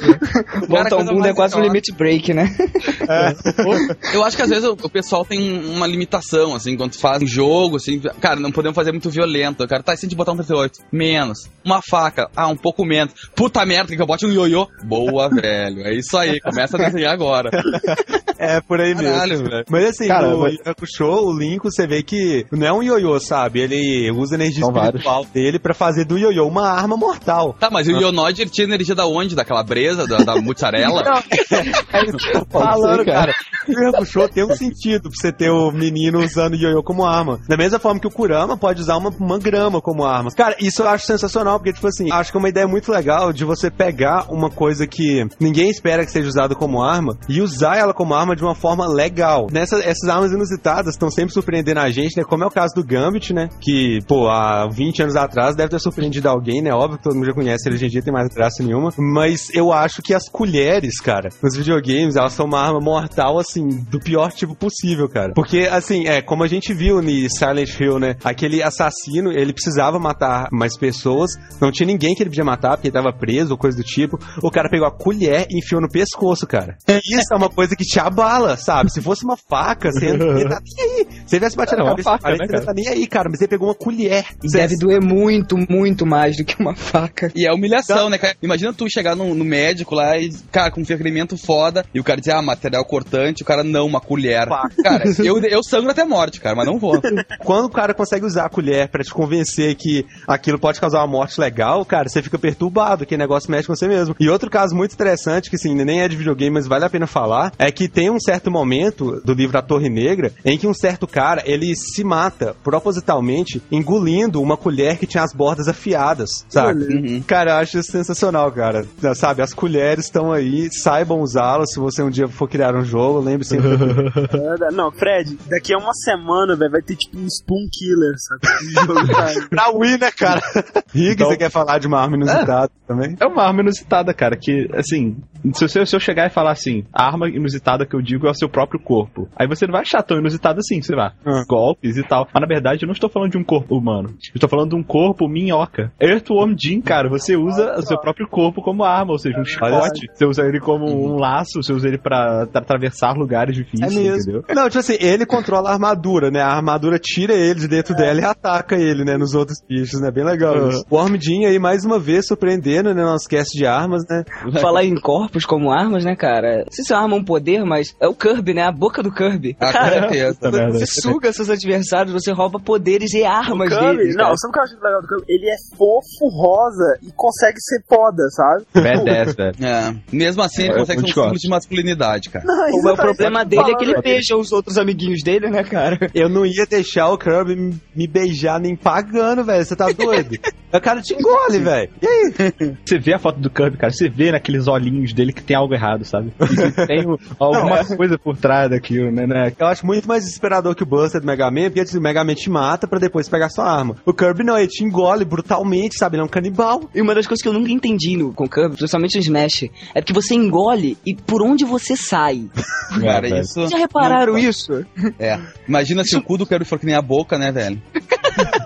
Speaker 6: Bota um bunda é quase um limit break, né? <laughs>
Speaker 8: Eu acho que às vezes o, o pessoal tem uma limitação, assim, quando faz um jogo, assim, cara, não podemos fazer muito violento. Cara tá assim de botar um 38. Menos. Uma faca, ah, um pouco menos. Puta merda, que eu bote um ioiô? Boa, <laughs> velho. É isso aí, começa a desenhar agora.
Speaker 3: É, por aí
Speaker 8: Caralho,
Speaker 3: mesmo.
Speaker 8: velho.
Speaker 3: Mas assim,
Speaker 4: Cara,
Speaker 3: no
Speaker 4: mas-
Speaker 3: Show, o Linko, você vê que não é um ioiô, sabe? Ele usa a energia
Speaker 4: São
Speaker 3: espiritual dele pra fazer do ioiô uma arma mortal.
Speaker 8: Tá, mas o Ionoid, ele tinha energia da onde? Da calabresa, da, da mussarela?
Speaker 3: É isso que eu tô falando,
Speaker 4: cara.
Speaker 3: O Show tem um sentido pra você ter o menino usando o ioiô como arma. Da mesma forma que o Kurama pode usar uma, uma grama como arma. Cara, isso eu acho sensacional, porque, tipo assim, acho que é uma ideia muito legal de você pegar uma coisa que ninguém espera que seja usada como arma e usar ela como arma de uma forma legal. Nessa, essas armas inusitadas estão sempre surpreendendo a gente, né? Como é o caso do Gambit, né? Que, pô, há 20 anos atrás deve ter surpreendido alguém, né? Óbvio que todo mundo já conhece, ele hoje em dia tem mais graça nenhuma. Mas eu acho que as colheres, cara, nos videogames, elas são uma arma mortal, assim, do pior tipo possível, cara. Porque, assim, é, como a gente viu em Silent Hill, né? Aquele assassino, ele precisava matar mais pessoas, não tinha ninguém que ele podia matar, porque ele tava preso ou coisa do tipo. O cara pegou a colher e enfiou no pescoço, cara. E isso é uma coisa que te abala, sabe? Se fosse uma faca, você não ia tá nem aí. Se ele tivesse batido
Speaker 4: É
Speaker 3: na
Speaker 4: uma
Speaker 3: cabeça,
Speaker 4: faca, né, cara?
Speaker 3: tá nem aí, cara. Mas ele pegou uma colher.
Speaker 6: E
Speaker 3: Você-
Speaker 6: deve doer muito, muito mais do que uma faca.
Speaker 8: E é humilhação, né, cara? Imagina tu chegar no, no médico lá e, cara, com um ferimento foda, e o cara dizer, ah, material cortante, o cara, não, uma colher. Cara, eu, eu sangro até a morte, cara, mas não vou.
Speaker 3: Quando o cara consegue usar a colher pra te convencer que aquilo pode causar uma morte legal, cara, você fica perturbado, que negócio mexe com você mesmo. E outro caso muito interessante, que assim, nem é de videogame, mas vale a pena falar, é que tem um certo momento do livro A Torre Negra em que um certo cara, ele se mata propositalmente engolindo uma colher que tinha as bordas afiadas, sabe?
Speaker 8: Uhum.
Speaker 3: Cara, eu acho isso sensacional, cara. Sabe, as colheres estão aí, saibam usá-las se você um dia for criar um jogo, lembre sempre. <laughs>
Speaker 2: Não, Fred, daqui a uma semana, velho, vai ter tipo um Spoon Killer, sabe? <laughs>
Speaker 3: Pra Wii, né, cara? Rick,
Speaker 4: Então-
Speaker 3: você quer falar de uma arma inusitada <laughs> também?
Speaker 4: É uma arma inusitada, cara, que, assim, se eu, se eu chegar e falar assim, a arma inusitada que eu digo é o seu próprio corpo. Aí você não vai achar tão inusitado assim, sei lá,
Speaker 3: Ah.
Speaker 4: golpes e tal. Mas na verdade eu não estou falando de um corpo humano. Eu estou falando de um corpo minhoca. Earthworm Jim, cara, você usa o seu próprio corpo como arma, ou seja, um chicote. Você usa ele como um laço, você usa ele pra tra- atravessar lugares
Speaker 3: É
Speaker 4: difíceis,
Speaker 3: mesmo.
Speaker 4: entendeu?
Speaker 3: Não, tipo assim, ele controla a armadura, né? A armadura tira ele de dentro dela e ataca ele, né? Nos outros bichos, né? Bem legal isso. O Wormdin aí, mais uma vez, surpreendendo, né? Nosso cast de armas, né?
Speaker 6: Falar em corpos como armas, né, cara? Não sei se é uma arma ou um poder, mas é o Kirby, né? A boca do Kirby.
Speaker 8: Ah, com
Speaker 6: cara,
Speaker 8: certeza.
Speaker 4: Merda.
Speaker 6: você suga seus adversários, você rouba poderes e armas
Speaker 2: Kirby,
Speaker 6: deles.
Speaker 2: não,
Speaker 6: cara.
Speaker 2: sabe o que eu acho legal do Kirby? Ele é fofo, rosa e consegue ser foda, sabe?
Speaker 4: Badass, velho.
Speaker 8: É. Mesmo assim, ele consegue ser um símbolo de masculinidade, cara.
Speaker 2: Não,
Speaker 6: O, o problema dele é que ele
Speaker 2: falando.
Speaker 6: beija os outros amiguinhos dele, né, cara?
Speaker 3: Eu não ia deixar o Kirby me- me beijar nem pagando, velho. Você tá doido? <laughs> o cara te engole, velho. E <laughs> aí?
Speaker 4: Você vê a foto do Kirby, cara, você vê naqueles olhinhos dele que tem algo errado, sabe? Que <laughs> tem um- alguma coisa por trás daquilo, né? né?
Speaker 3: Eu acho muito mais desesperador que o Buster do Mega Man, porque assim, o Mega Man te mata pra depois pegar sua arma. O Kirby não, ele te engole brutalmente, sabe? Ele é um canibal.
Speaker 6: E uma das coisas que eu nunca entendi no, com o Kirby, principalmente no Smash, é que você engole e por onde você sai. <laughs>
Speaker 8: Cara, isso.
Speaker 6: Vocês já repararam isso?
Speaker 8: É. Imagina se o cu do Kirby for que nem a boca, né, velho?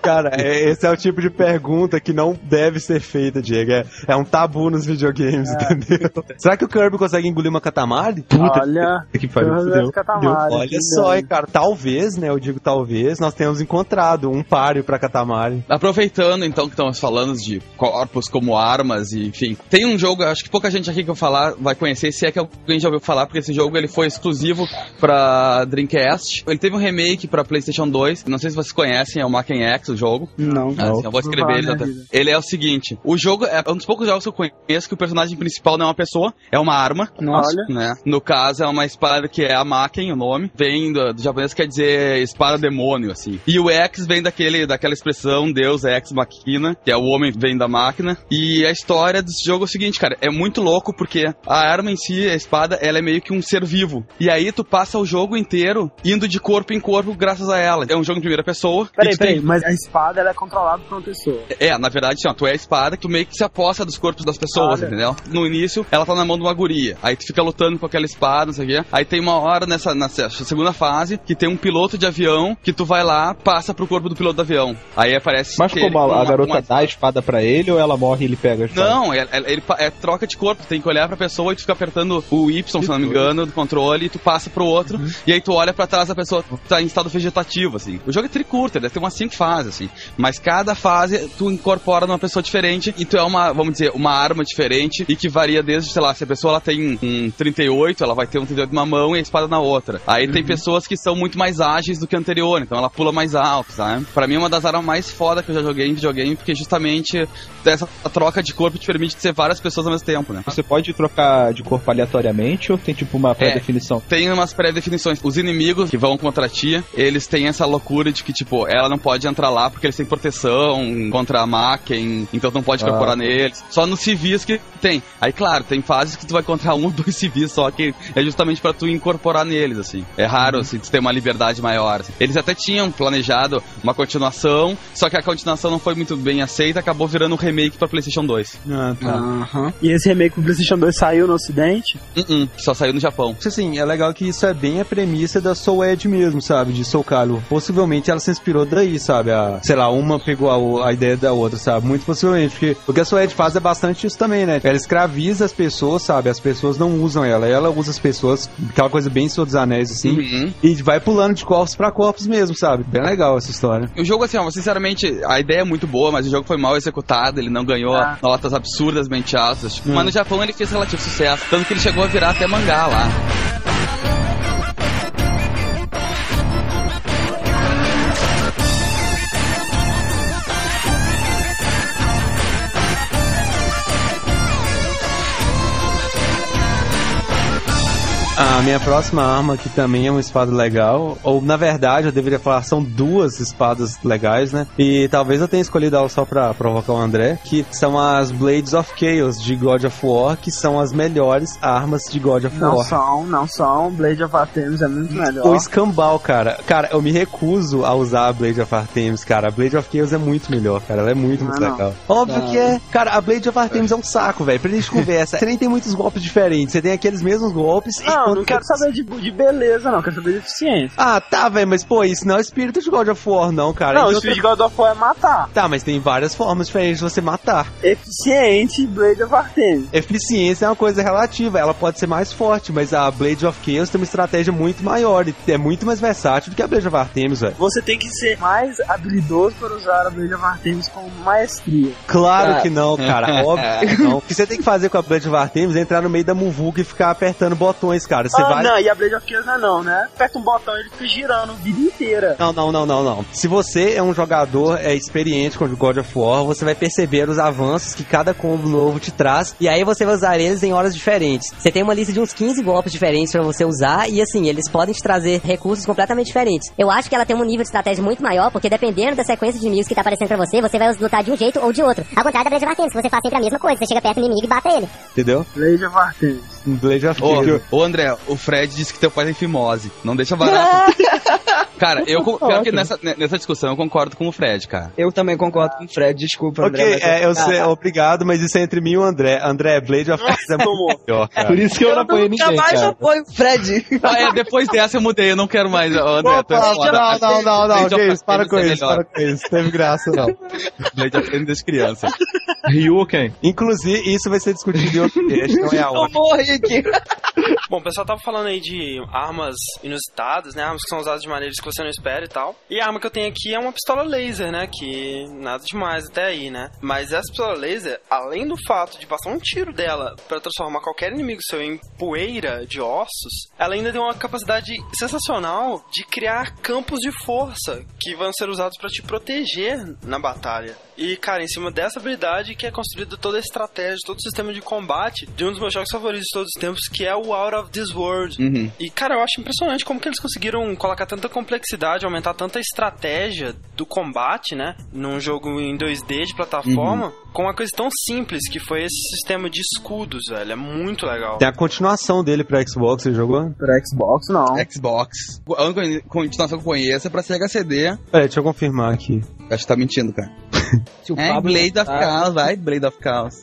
Speaker 3: Cara, é- esse é o tipo de pergunta que não deve ser feita, Diego. É, é um tabu nos videogames, entendeu? <laughs> Será que o Kirby consegue engolir uma Katamari?
Speaker 2: Olha,
Speaker 4: Que pariu,
Speaker 3: Olha
Speaker 2: que
Speaker 3: só, hein, cara. Talvez, né? Eu digo talvez, nós tenhamos encontrado um páreo pra Katamari.
Speaker 8: Aproveitando então que estamos falando de corpos como armas e enfim, tem um jogo, acho que pouca gente aqui que eu falar vai conhecer, se é que alguém já ouviu falar, porque esse jogo ele foi exclusivo pra Dreamcast. Ele teve um remake pra PlayStation 2, não sei se vocês conhecem, é o Macken X o jogo.
Speaker 6: Não.
Speaker 8: Assim, eu vou escrever ele até.
Speaker 2: vida.
Speaker 8: Ele é o seguinte: o jogo é um dos poucos jogos que eu conheço que o personagem principal não é uma pessoa, é uma arma.
Speaker 6: Nossa.
Speaker 2: Olha.
Speaker 8: Né? No caso, é uma espada que é a Maken, o nome. Vem do, do japonês, quer dizer espada demônio, assim. E o X vem daquele, daquela expressão Deus Ex Machina, que é o homem vem da máquina. E a história desse jogo é o seguinte, cara, é muito louco porque a arma em si, a espada, ela é meio que um ser vivo. E aí tu passa o jogo inteiro indo de corpo em corpo graças a ela. É um jogo em primeira pessoa.
Speaker 2: Peraí,
Speaker 8: tu tem-
Speaker 2: peraí, mas a espada ela é controlada por uma pessoa.
Speaker 8: é, na verdade, assim, ó, tu é a espada que tu meio que se aposta dos corpos das pessoas,
Speaker 2: Olha.
Speaker 8: entendeu? No início, ela tá na mão de uma guria. Aí tu fica lutando com aquela espada, não sei o quê. Aí tem uma hora nessa, nessa segunda fase que tem um piloto de avião que tu vai lá, passa pro corpo do piloto do avião. Aí aparece.
Speaker 4: Mas
Speaker 8: ele
Speaker 4: como a,
Speaker 8: uma-
Speaker 4: garota
Speaker 8: uma-
Speaker 4: dá a espada pra ele ou ela morre e ele pega a espada?
Speaker 8: Não, é, é- ele pa- é troca de corpo. Tu tem que olhar pra pessoa e tu fica apertando o Y, se não me engano, do controle, e tu passa pro outro.
Speaker 4: Uhum.
Speaker 8: E aí tu olha pra trás, a pessoa tá em estado vegetativo, assim. O jogo é tricurta, deve ter umas cinco fases, assim. Mas cada fase tu incorpora numa pessoa diferente e tu é uma, vamos dizer, uma arma diferente e que varia desde, sei lá, se a pessoa ela tem um 38, ela vai ter um 38 numa mão e a espada na outra. Aí
Speaker 4: Uhum.
Speaker 8: tem pessoas que são muito mais ágeis do que a anterior, então ela pula mais alto, sabe? Pra mim é uma das armas mais foda que eu já joguei em videogame, porque justamente essa troca de corpo te permite ser várias pessoas ao mesmo tempo, né?
Speaker 4: Você pode trocar de corpo aleatoriamente ou tem tipo uma pré-definição?
Speaker 8: Tem umas pré-definições. Os inimigos que vão contra ti, eles têm essa loucura de que, tipo, ela não pode entrar lá porque eles têm proteção contra a Macken, então não pode. Incorporar neles. Só nos civis que tem. Aí, claro, tem fases que tu vai encontrar <laughs> um ou dois civis só que é justamente pra tu incorporar neles, assim. É raro, assim, tu ter uma liberdade maior. assim. Eles até tinham planejado uma continuação, só que a continuação não foi muito bem aceita, acabou virando um remake pra PlayStation 2.
Speaker 3: Ah, tá.
Speaker 6: Aham.
Speaker 2: E esse remake pro PlayStation 2 saiu no ocidente?
Speaker 8: Uh-uh, só saiu no Japão.
Speaker 3: Assim, é legal que isso é bem a premissa da Soul Edge mesmo, sabe? De Soul Calibur. Possivelmente ela se inspirou daí, sabe? A, sei lá, uma pegou a, a ideia da outra, sabe? Muito possivelmente. Porque o que a Soul Edge faz é bastante isso também, né? Ela escraviza as pessoas, sabe? As pessoas não usam ela. Ela usa as pessoas, aquela coisa bem Senhor dos Anéis, assim.
Speaker 8: Uhum.
Speaker 3: E vai pulando de corpos pra corpos mesmo, sabe? Bem legal essa história.
Speaker 8: O jogo, assim, ó, sinceramente, a ideia é muito boa, mas o jogo foi mal executado, ele não ganhou
Speaker 2: Ah.
Speaker 8: notas absurdamente altas. tipo, Mas no Japão ele fez relativo sucesso, tanto que ele chegou a virar até mangá lá.
Speaker 3: A minha próxima arma, que também é uma espada legal, ou na verdade eu deveria falar, são duas espadas legais, né? E talvez eu tenha escolhido ela só pra provocar o André, que são as Blades of Chaos de God of War, que são as melhores armas de God of
Speaker 5: Não
Speaker 3: War.
Speaker 5: são, não são. Blade of Artemis é muito melhor.
Speaker 3: O escambau, cara. Cara, eu me recuso a usar a Blade of Artemis, cara. A Blade of Chaos é muito melhor, cara. Ela é muito, muito
Speaker 5: Não, não.
Speaker 3: legal. Óbvio que é. Cara, a Blade of Artemis é um saco, velho. Pra gente conversa. <laughs> Você nem tem muitos golpes diferentes. Você tem aqueles mesmos golpes. e
Speaker 5: Não,
Speaker 3: quando-
Speaker 5: não quero saber de, de beleza, não. Quero saber de eficiência.
Speaker 3: Ah, tá, velho. Mas, pô, isso não é o espírito de God of War, não, cara.
Speaker 5: não, o
Speaker 3: Então,
Speaker 5: espírito de God of War é matar.
Speaker 3: Tá, mas tem várias formas diferentes de você matar.
Speaker 5: Eficiente, Blade of Artemis.
Speaker 3: Eficiência é uma coisa relativa, ela pode ser mais forte, mas a Blade of Chaos tem uma estratégia muito maior e é muito mais versátil do que a Blade of Artemis, velho.
Speaker 5: Você tem que ser mais habilidoso para usar a Blade of Artemis com maestria.
Speaker 3: Claro
Speaker 6: Ah.
Speaker 3: que não, cara. <laughs> Óbvio que não. O que você tem que fazer com a Blade of Artemis é entrar no meio da muvuca e ficar apertando botões, cara. Você
Speaker 5: ah,
Speaker 3: vai.
Speaker 5: não, e a Blade of não é não, né? Aperta um botão e ele fica girando a vida inteira.
Speaker 3: Não, não, não, não, não. Se você é um jogador é, experiente com God of War, você vai perceber os avanços que cada combo novo te traz.
Speaker 10: E aí você vai usar eles em horas diferentes. Você tem uma lista de uns 15 golpes diferentes pra você usar e assim, eles podem te trazer recursos completamente diferentes. Eu acho que ela tem um nível de estratégia muito maior, porque dependendo da sequência de inimigos que tá aparecendo pra você, você vai lutar de um jeito ou de outro. Ao contrário da Blade of Artemis, que você faz sempre a mesma coisa, você chega perto do inimigo e bate ele.
Speaker 3: Entendeu?
Speaker 5: Blade of Artemis.
Speaker 3: Blade of
Speaker 8: Ô,
Speaker 3: Chaos.
Speaker 8: ô, André, o Fred disse que teu pai tem fimose. Não deixa barato. <laughs> cara, eu pior que nessa, nessa discussão eu concordo com o Fred, cara.
Speaker 6: Eu também concordo com o Fred, desculpa,
Speaker 3: Ok,
Speaker 6: André. mas
Speaker 3: é, eu
Speaker 6: Ah,
Speaker 3: sei, obrigado, mas isso é entre mim e o André. André, Blade of Chaos é muito melhor, cara.
Speaker 4: Por isso que eu não apoiei
Speaker 6: nunca
Speaker 4: ninguém,
Speaker 6: mais
Speaker 4: cara.
Speaker 6: apoio o Fred.
Speaker 8: Ah, é, depois dessa eu mudei, eu não quero mais. Ô, André, é
Speaker 3: Opa,
Speaker 8: foda.
Speaker 3: não, não, não, não, que isso, para com
Speaker 8: é
Speaker 3: isso, para com isso, teve graça não.
Speaker 8: Blade of Artemis das crianças.
Speaker 4: Ryuken.
Speaker 3: Inclusive, isso vai ser discutido em outro <laughs> cast, não é a
Speaker 6: Eu
Speaker 3: hora.
Speaker 6: morri aqui.
Speaker 2: Bom, o pessoal tava falando aí de armas inusitadas, né? Armas que são usadas de maneiras que você não espera e tal. E a arma que eu tenho aqui é uma pistola laser, né? Que nada demais até aí, né? Mas essa pistola laser, além do fato de passar um tiro dela pra transformar qualquer inimigo seu em poeira de ossos, ela ainda tem uma capacidade sensacional de criar campos de força que vão ser usados pra te proteger na batalha. E, cara, em cima dessa habilidade que é construída toda a estratégia, todo o sistema de combate de um dos meus jogos favoritos de todos os tempos, que é o Out of This World.
Speaker 8: Uhum.
Speaker 2: E, cara, eu acho impressionante como que eles conseguiram colocar tanta complexidade, aumentar tanta estratégia do combate, né? Num jogo em 2D de plataforma, com uma coisa tão simples que foi esse sistema de escudos, velho. É muito legal.
Speaker 3: Tem a continuação dele pra Xbox, você jogou?
Speaker 5: Pra Xbox, não.
Speaker 8: Xbox. A única continuação que eu conheço é pra Sega CD.
Speaker 3: Peraí, deixa eu confirmar aqui.
Speaker 8: Acho que tá mentindo, cara. <laughs>
Speaker 6: Se o
Speaker 8: É,
Speaker 6: Pablo
Speaker 8: Blade of Chaos, vai, Blade of Chaos.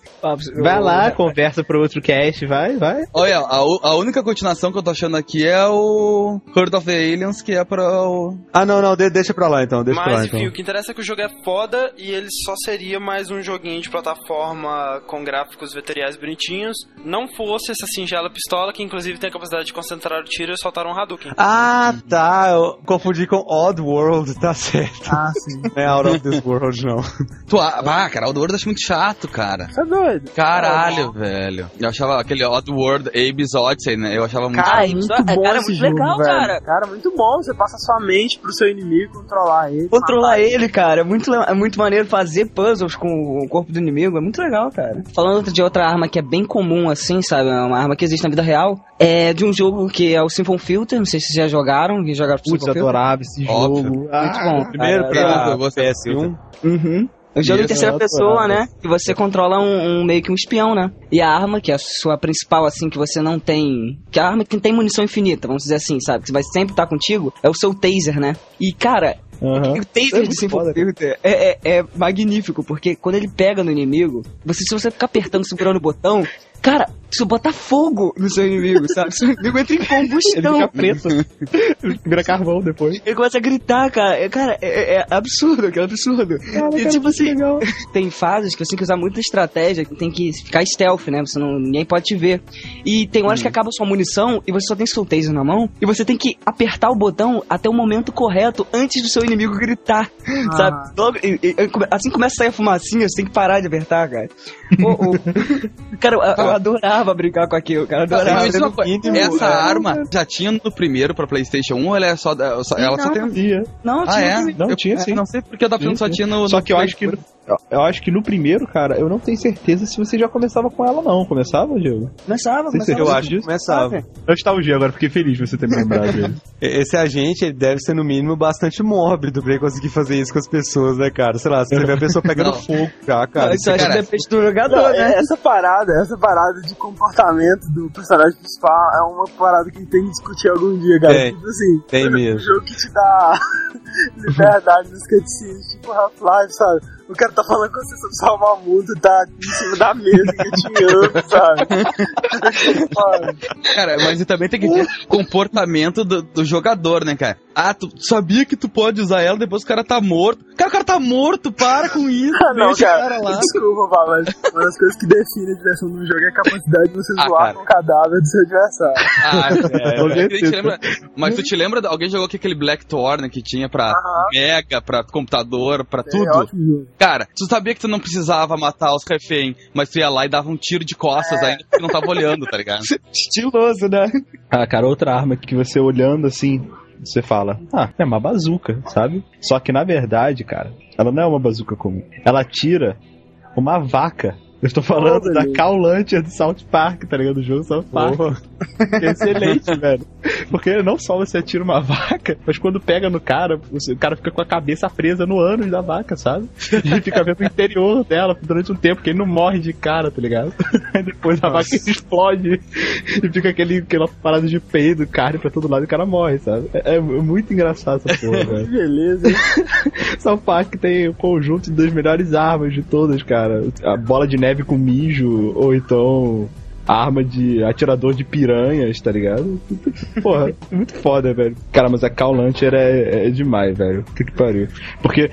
Speaker 4: Vai lá, conversa pro outro cast, vai, vai.
Speaker 8: Olha, a, a única continuação que eu tô achando aqui é o Horde of the Aliens, que é pra o...
Speaker 3: Ah, não, não, de- deixa pra lá então, deixa pra lá
Speaker 2: Mas,
Speaker 3: então.
Speaker 2: enfim, o que interessa é que o jogo é foda e ele só seria mais um joguinho de plataforma com gráficos vetoriais bonitinhos. Não fosse essa singela pistola, que inclusive tem a capacidade de concentrar o tiro e soltar um Hadouken.
Speaker 3: Ah, tá, eu confundi com Odd World, tá certo.
Speaker 5: Ah, sim.
Speaker 3: Não é Out of This World, não. <laughs>
Speaker 8: Tu, ah, cara, o Oddworld eu acho muito chato, cara.
Speaker 5: Você é doido?
Speaker 8: Caralho, velho. Eu achava aquele Oddworld Abe's Odyssey, né? Eu achava muito...
Speaker 5: Cara,
Speaker 6: Ah,
Speaker 5: é muito bom
Speaker 6: cara,
Speaker 5: esse
Speaker 6: muito
Speaker 5: jogo,
Speaker 6: legal,
Speaker 5: velho.
Speaker 6: cara.
Speaker 5: Cara, muito bom. Você passa sua mente pro seu inimigo, controlar ele.
Speaker 6: Controlar
Speaker 5: matar
Speaker 6: ele, cara, é muito, é muito maneiro fazer puzzles com o corpo do inimigo, é muito legal, cara. Falando de outra arma que é bem comum, assim, sabe? É uma arma que existe na vida real. É de um jogo que é o Symphon Filter, não sei se vocês já jogaram, que jogaram
Speaker 4: Putz, adorava esse
Speaker 8: Óbvio.
Speaker 4: jogo.
Speaker 6: Muito
Speaker 4: Ah,
Speaker 6: bom.
Speaker 3: Primeiro
Speaker 6: cara.
Speaker 3: pra
Speaker 8: eu gostei
Speaker 3: PS1.
Speaker 6: Uhum. É um jogo em terceira
Speaker 4: eu
Speaker 6: pessoa, né? Que você controla um, um- meio que um espião, né? E a arma, que é a sua principal, assim, que você não tem. Que é a arma que tem munição infinita, vamos dizer assim, sabe? Que vai sempre estar contigo, é o seu taser, né? E, cara,
Speaker 4: aham.
Speaker 6: o
Speaker 4: É
Speaker 6: taser
Speaker 4: muito
Speaker 6: de é, é, é magnífico, porque quando ele pega no inimigo, você, se você ficar apertando, segurando o botão, cara, isso bota fogo no seu inimigo, sabe? Seu inimigo entra em <laughs>
Speaker 4: Ele
Speaker 6: combustão.
Speaker 4: fica preto. Ele vira carvão depois.
Speaker 6: Ele começa a gritar, cara. É, cara, é, é absurdo, que é absurdo. e tipo assim, <laughs> tem fases que você tem que usar muita estratégia, que tem que ficar stealth, né? Você não, ninguém pode te ver. E tem horas que acaba sua munição e você só tem seu taser na mão e você tem que apertar o botão até o momento correto antes do seu inimigo gritar, sabe? Logo, e- e- assim começa a sair a fumacinha, você tem que parar de apertar, cara. <laughs> Cara, eu, eu adorava brincar com aquilo, cara. Adorava.
Speaker 8: uma coisa,
Speaker 3: mínimo,
Speaker 8: essa
Speaker 3: é.
Speaker 8: arma já tinha no primeiro pra Playstation 1 ou ela é só... da- só- Ela só tem...
Speaker 4: Tinha.
Speaker 6: Não,
Speaker 8: Ah,
Speaker 6: tinha
Speaker 8: é?
Speaker 6: também.
Speaker 4: Não,
Speaker 8: Eu-
Speaker 4: tinha sim.
Speaker 8: Não sei porque falando
Speaker 4: Tinha,
Speaker 8: só tinha no...
Speaker 4: Só
Speaker 8: no
Speaker 4: que eu acho que Eu, eu acho que no primeiro, cara, eu não tenho certeza se você já começava com ela, não. Começava, Diego?
Speaker 6: Começava,
Speaker 4: se
Speaker 6: começava.
Speaker 4: eu
Speaker 3: acho que começava.
Speaker 4: Nostalgia, agora fiquei feliz de você ter me lembrado dele. <laughs>
Speaker 3: Esse agente, ele deve ser no mínimo bastante mórbido pra ele conseguir fazer isso com as pessoas, né, cara? Sei lá, se você vê a pessoa pegando <laughs>
Speaker 8: Não.
Speaker 3: fogo já, cara.
Speaker 6: Isso acho que depende do jogador,
Speaker 2: Não,
Speaker 6: né?
Speaker 2: é- essa parada, essa parada de comportamento do personagem principal é uma parada que tem que discutir algum dia, cara.
Speaker 3: Tem.
Speaker 2: Tipo assim,
Speaker 3: Tem
Speaker 2: um
Speaker 3: mesmo.
Speaker 2: jogo que te dá <laughs> liberdade nos cutscenes, tipo Half-Life, sabe? O cara tá falando com você sobre salvar o mundo, tá em cima da mesa engatinhando, sabe? <laughs>
Speaker 8: Cara, mas também tem que ter comportamento do, do jogador, né, cara? Ah, tu sabia que tu pode usar ela depois que o cara tá morto. Cara, o cara tá morto, para com isso.
Speaker 2: Ah, não, cara,
Speaker 8: cara lá.
Speaker 2: desculpa, mas uma das coisas que define a diversão do jogo é a capacidade de você
Speaker 8: Ah,
Speaker 2: zoar
Speaker 8: cara.
Speaker 2: com o cadáver do seu adversário.
Speaker 8: Ah, <laughs> é,
Speaker 4: Com
Speaker 8: mas, tu te
Speaker 4: certeza.
Speaker 8: lembra, <laughs> mas tu te lembra, alguém jogou aqui aquele Blackthorn que tinha pra
Speaker 2: Aham.
Speaker 8: Mega, pra computador, pra
Speaker 2: É
Speaker 8: tudo?
Speaker 2: ótimo jogo.
Speaker 8: Cara, tu sabia que tu não precisava matar os refém, mas tu ia lá e dava um tiro de costas ainda porque não tava olhando, tá ligado? <laughs>
Speaker 6: Estiloso, né?
Speaker 4: Ah, cara, outra arma que você olhando assim, você fala, ah, é uma bazuca, sabe? Só que na verdade, cara, ela não é uma bazuca comum. Ela tira uma vaca. Eu estou falando
Speaker 2: Oh,
Speaker 4: da Launcher do South Park, tá ligado? Do jogo South Park. Que é excelente, <laughs> velho. Porque não só você atira uma <laughs> vaca, mas quando pega no cara, você- o cara fica com a cabeça presa no ânus da vaca, sabe? E fica vendo o interior dela durante um tempo, porque ele não morre de cara, tá ligado? <laughs> Aí depois a vaca explode e fica aquele, aquela parada de peido, carne pra todo lado e o cara morre, sabe? É, é muito engraçado essa porra, velho.
Speaker 2: Beleza, hein?
Speaker 4: South Park tem o conjunto das melhores armas de todas, cara. A bola de neve com mijo, ou então arma de atirador de piranhas, tá ligado? Porra, muito foda, velho. Cara, mas a Call Launcher é, é demais, velho. Que que pariu. Porque,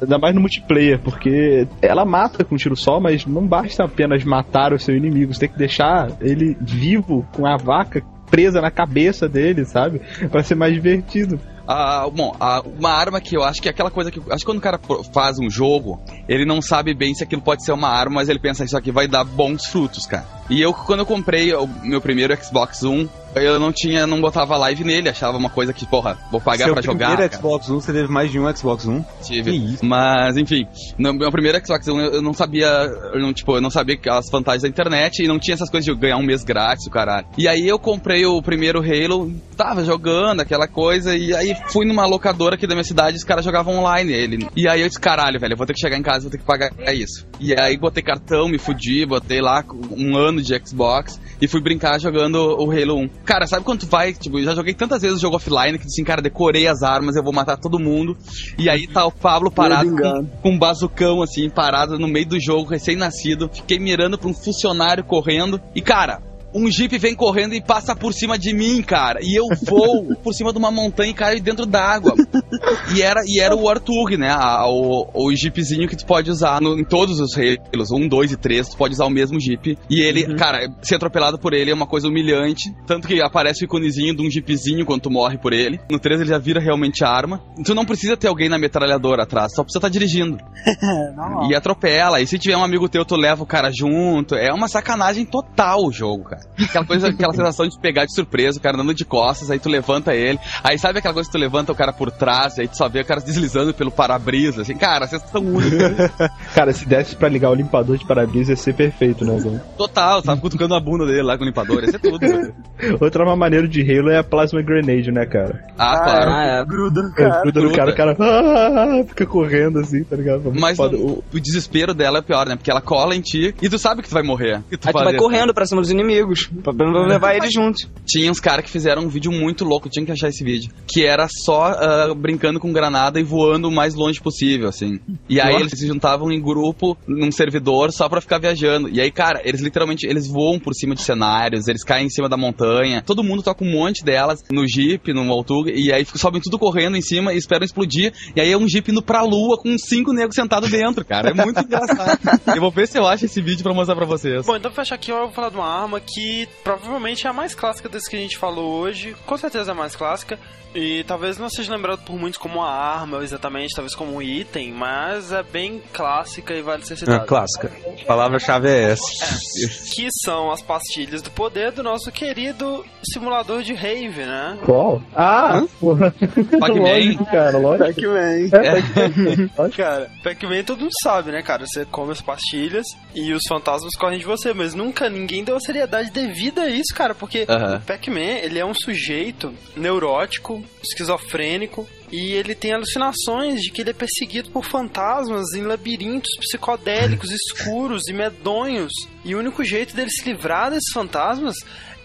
Speaker 4: ainda mais no multiplayer, porque ela mata com tiro só, mas não basta apenas matar o seu inimigo, você tem que deixar ele vivo com a vaca presa na cabeça dele, sabe? Pra ser mais divertido.
Speaker 8: Ah, bom, ah, uma arma que eu acho que é aquela coisa que. Acho que quando o cara faz um jogo, ele não sabe bem se aquilo pode ser uma arma, mas ele pensa isso aqui vai dar bons frutos, cara. E eu, quando eu comprei o meu primeiro Xbox One, eu não tinha, não botava live nele, achava uma coisa que, porra, vou pagar
Speaker 3: Seu
Speaker 8: pra jogar.
Speaker 3: primeiro
Speaker 8: cara.
Speaker 3: Xbox One, você teve mais de um Xbox One?
Speaker 8: Tive. Mas, enfim, no meu primeiro Xbox One eu eu não sabia, eu não, tipo, eu não sabia as vantagens da internet e não tinha essas coisas de ganhar um mês grátis, o caralho. E aí eu comprei o primeiro Halo, tava jogando aquela coisa, e aí fui numa locadora aqui da minha cidade e os caras jogavam online ele. E aí eu disse, caralho, velho, eu vou ter que chegar em casa, vou ter que pagar isso. E aí botei cartão, me fudi, botei lá um ano de Xbox e fui brincar jogando o Halo 1. Cara, sabe quando tu vai, tipo, eu já joguei tantas vezes o jogo offline que assim, cara, decorei as armas, eu vou matar todo mundo. E aí tá o Pablo parado com, com um bazucão, assim, parado no meio do jogo, recém-nascido. Fiquei mirando pra um funcionário correndo. E, cara, um jeep vem correndo e passa por cima de mim, cara. E eu vou <laughs> por cima de uma montanha e caio dentro d'água. E era, e era o Artug, né? A- o, o jeepzinho que tu pode usar no- em todos os Halos, 1, 2 e 3, tu pode usar o mesmo jeep. E ele, cara, ser atropelado por ele é uma coisa humilhante. Tanto que aparece o iconezinho de um jeepzinho quando tu morre por ele. No 3 ele já vira realmente arma. Tu não precisa ter alguém na metralhadora atrás, só precisa estar dirigindo. <laughs>
Speaker 2: É, normal.
Speaker 8: E atropela. E se tiver um amigo teu, tu leva o cara junto. É uma sacanagem total o jogo, cara. Aquela coisa, <laughs> aquela sensação de pegar de surpresa, o cara andando de costas, aí tu levanta ele. Aí sabe aquela coisa que tu levanta o cara por trás, aí tu só vê o cara deslizando pelo para-brisa, assim, cara, a sensação única. <laughs>
Speaker 4: Cara, se desse pra ligar o limpador de para-brisa ia ser perfeito, né, Zão?
Speaker 8: Total, tava cutucando a bunda dele lá com o limpador, ia ser tudo. né? <laughs>
Speaker 4: Outra arma maneira de Halo é a Plasma Grenade, né, cara?
Speaker 8: Ah, claro.
Speaker 6: Ah, é.
Speaker 2: Gruda no
Speaker 4: É,
Speaker 2: cara.
Speaker 4: gruda no cara, o cara ah, fica correndo assim, tá ligado?
Speaker 8: Mas
Speaker 4: foda.
Speaker 8: o, o desespero dela é pior, né? Porque ela cola em ti e tu sabe que tu vai morrer. E
Speaker 6: Aí tu vai correndo pra cima dos inimigos, pra pra levar eles juntos.
Speaker 8: Tinha uns caras que fizeram um vídeo muito louco, tinha que achar esse vídeo. Que era só ah, brincando com granada e voando o mais longe possível, assim. E aí
Speaker 6: Nossa.
Speaker 8: eles se juntavam em grupo num servidor só pra ficar viajando. E aí, cara, eles literalmente eles voam por cima de cenários, eles caem em cima da montanha. Todo mundo toca um monte delas no Jeep, no Voltug, e aí sobem tudo correndo em cima e esperam explodir. E aí é um Jeep indo pra lua com cinco negros sentados dentro, cara. É muito <laughs> engraçado. Eu vou ver se eu acho esse vídeo pra mostrar pra vocês.
Speaker 2: Bom, então pra fechar aqui, eu vou falar de uma arma que que provavelmente é a mais clássica das que a gente falou hoje. Com certeza é a mais clássica. E talvez não seja lembrado por muitos como uma arma, exatamente, talvez como um item, mas é bem clássica e vale ser
Speaker 3: É,
Speaker 2: citada.
Speaker 3: clássica. A palavra-chave é essa.
Speaker 2: Que são as pastilhas do poder do nosso querido simulador de rave, né?
Speaker 4: Qual? Ah, porra. <laughs> Lógico, cara, lógico.
Speaker 2: Pac-Man.
Speaker 4: É, <laughs>
Speaker 2: Cara, Pac-Man todo mundo sabe, né, cara? Você come as pastilhas e os fantasmas correm de você, mas nunca ninguém deu a seriedade devida a isso, cara, porque
Speaker 8: Aham.
Speaker 2: o Pac-Man, ele é um sujeito neurótico, esquizofrênico, e ele tem alucinações de que ele é perseguido por fantasmas em labirintos psicodélicos, escuros e medonhos. E o único jeito dele se livrar desses fantasmas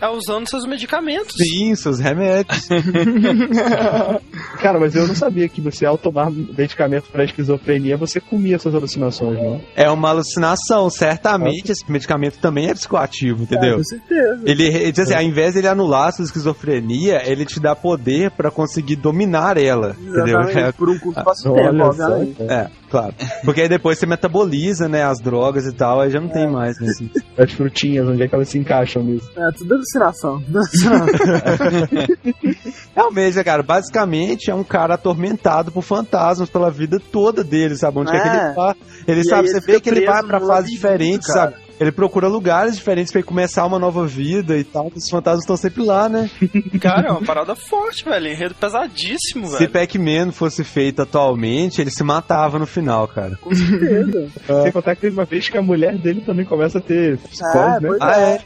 Speaker 2: é usando seus medicamentos.
Speaker 3: Sim, seus remédios. <laughs>
Speaker 4: Cara, mas eu não sabia que você, ao tomar medicamento pra esquizofrenia, você comia suas alucinações, não?
Speaker 3: É uma alucinação, certamente esse medicamento também é psicoativo, entendeu?
Speaker 5: com certeza.
Speaker 3: Ele, ele diz assim, ao invés de ele anular a sua esquizofrenia, ele te dá poder pra conseguir dominar ela, entendeu?
Speaker 5: Exatamente, por um curto espaço de tempo, obviamente.
Speaker 3: É, claro. Porque aí depois você metaboliza, né, as drogas e tal, aí já não tem mais, né, assim. <laughs>
Speaker 4: As frutinhas, onde é que elas se encaixam nisso?
Speaker 5: É, tudo alucinação. Tudo alucinação. <laughs>
Speaker 3: Realmente, né, cara, basicamente é um cara atormentado por fantasmas pela vida toda dele, sabe? Onde é que
Speaker 5: É.
Speaker 3: ele vai? Ele
Speaker 5: E
Speaker 3: sabe, você vê que ele vai pra fases diferentes, sabe? Ele procura lugares diferentes pra ele começar uma nova vida e tal. Os fantasmas estão sempre lá, né? <laughs>
Speaker 2: Cara, é uma parada forte, velho. Enredo pesadíssimo,
Speaker 3: Se
Speaker 2: velho.
Speaker 3: Pac-Man fosse feito atualmente, ele se matava no final, cara.
Speaker 5: Com certeza.
Speaker 4: Sem contar que teve uma vez que a mulher dele também começa a ter psicose,
Speaker 5: Ah,
Speaker 4: né?
Speaker 3: Ah, é?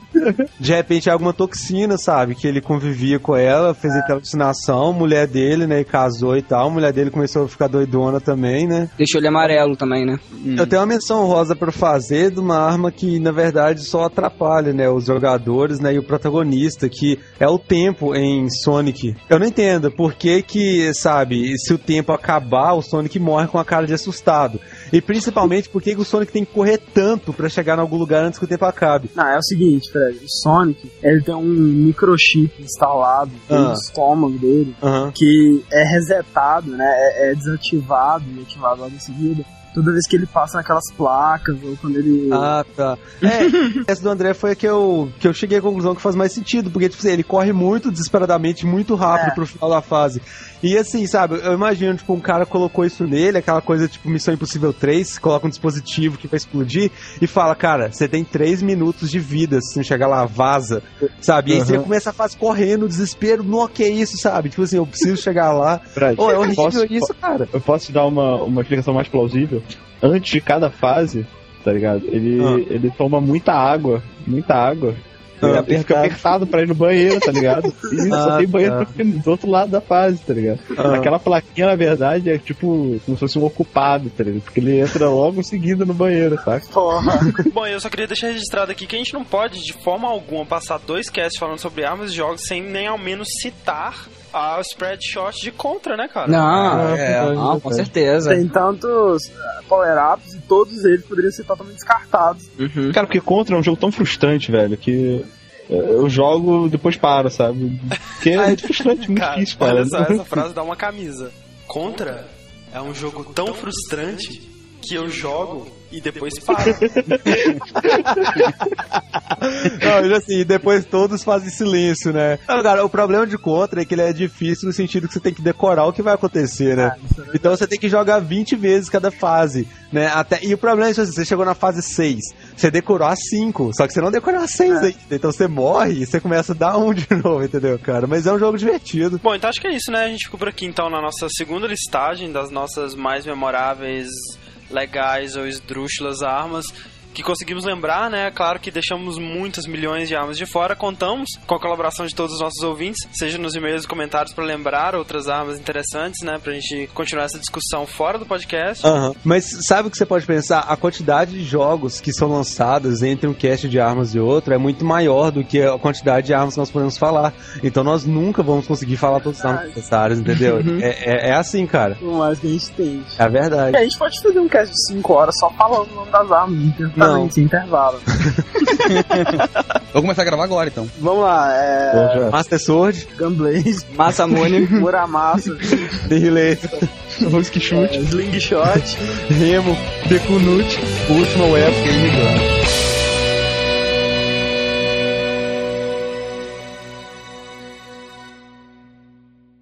Speaker 3: De repente, alguma toxina, sabe? Que ele convivia com ela, fez
Speaker 5: É.
Speaker 3: aquela alucinação, mulher dele, né? E casou e tal. A mulher dele começou a ficar doidona também, né?
Speaker 6: Deixou ele amarelo também, né?
Speaker 3: Eu tenho uma menção rosa pra fazer de uma arma que, na verdade, só atrapalha, né? Os jogadores, né? E o protagonista, que é o tempo em Sonic. Eu não entendo por que que, sabe, se o tempo acabar, o Sonic morre com a cara de assustado. E principalmente por que o Sonic tem que correr tanto pra chegar em algum lugar antes que o tempo acabe.
Speaker 5: Não, é o seguinte, Fred. O Sonic, ele tem um microchip instalado
Speaker 3: Ah.
Speaker 5: no estômago dele,
Speaker 3: Aham.
Speaker 5: que é resetado, né? É, é desativado e ativado logo em seguida. Toda vez que ele passa naquelas placas, ou quando ele.
Speaker 3: Ah, tá. É, <laughs> essa do André foi a que eu, que eu cheguei à conclusão que faz mais sentido, porque, tipo assim, ele corre muito desesperadamente, muito rápido
Speaker 5: É.
Speaker 3: pro final da fase. E assim, sabe, eu imagino, tipo, um cara colocou isso nele, aquela coisa tipo Missão Impossível 3, coloca um dispositivo que vai explodir e fala, cara, você tem 3 minutos de vida se não chegar lá, vaza, sabe? E aí você começa a fase correndo, desespero, não, que é isso, sabe? Tipo assim, eu preciso chegar lá.
Speaker 4: Fred,
Speaker 3: Ô, é horrível
Speaker 4: posso-
Speaker 3: isso, cara.
Speaker 4: Eu posso te dar uma, uma explicação mais plausível? Antes de cada fase, tá ligado? Ele,
Speaker 3: Ah.
Speaker 4: ele toma muita água, muita água.
Speaker 3: Ah,
Speaker 4: ele fica apertado pra ir no banheiro, tá ligado? <laughs> E
Speaker 3: Ah,
Speaker 4: só tem banheiro
Speaker 3: tá.
Speaker 4: do outro lado da fase, tá ligado?
Speaker 3: Ah.
Speaker 4: Aquela plaquinha, na verdade, é tipo como se fosse um ocupado, tá ligado? Porque ele entra logo em seguida no banheiro, saca?
Speaker 5: Porra. <laughs>
Speaker 2: Bom, eu só queria deixar registrado aqui que a gente não pode, de forma alguma, passar dois casts falando sobre armas e jogos sem nem ao menos citar a spread shot de contra, né, cara?
Speaker 6: Não,
Speaker 3: é,
Speaker 6: não, com certeza.
Speaker 5: Tem tantos power-ups e todos eles poderiam ser totalmente descartados.
Speaker 6: Uhum.
Speaker 4: Cara, porque Contra é um jogo tão frustrante, velho, que é, eu jogo depois paro, sabe? Porque é muito frustrante, muito <laughs>
Speaker 2: Cara,
Speaker 4: difícil, cara.
Speaker 2: olha só, essa frase dá uma camisa. Contra é um jogo tão frustrante que eu jogo e depois paro. <laughs>
Speaker 3: Não, e assim, depois todos fazem silêncio, né? Não, cara, o problema de Contra é que ele é difícil no sentido que você tem que decorar o que vai acontecer, né? Então você tem que jogar 20 vezes cada fase, né? Até... E o problema é que você chegou na fase 6, você decorou a 5, só que você não decorou a 6 ainda. Então você morre e você começa a dar um de <laughs> novo, entendeu, cara? Mas é um jogo divertido.
Speaker 2: Bom, então acho que é isso, né? A gente ficou por aqui então na nossa segunda listagem das nossas mais memoráveis, legais ou esdrúxulas armas. Que conseguimos lembrar, né? Claro que deixamos muitas milhões de armas de fora. Contamos com a colaboração de todos os nossos ouvintes, seja nos e-mails e comentários para lembrar outras armas interessantes, né? Pra gente continuar essa discussão fora do podcast.
Speaker 3: Aham. Mas sabe o que você pode pensar? A quantidade de jogos que são lançados entre um cast de armas e outro é muito maior do que a quantidade de armas que nós podemos falar. Então nós nunca vamos conseguir falar todas as armas necessárias, entendeu? é, é, é assim, cara.
Speaker 5: Por mais que a gente tente.
Speaker 3: É a verdade.
Speaker 5: E a gente pode fazer um cast de 5 horas só falando o nome das armas,
Speaker 3: Não.
Speaker 5: Sem intervalo. <laughs>
Speaker 8: Vou começar a gravar agora, então.
Speaker 5: Vamos lá, é.
Speaker 3: Master Sword,
Speaker 5: Gunblaze,
Speaker 6: Massamune, <laughs>
Speaker 5: Muramasa,
Speaker 3: Derrileto,
Speaker 4: Rosque chute.
Speaker 5: é, Slingshot.
Speaker 3: Remo, Decunute, Última Web, Game Gun.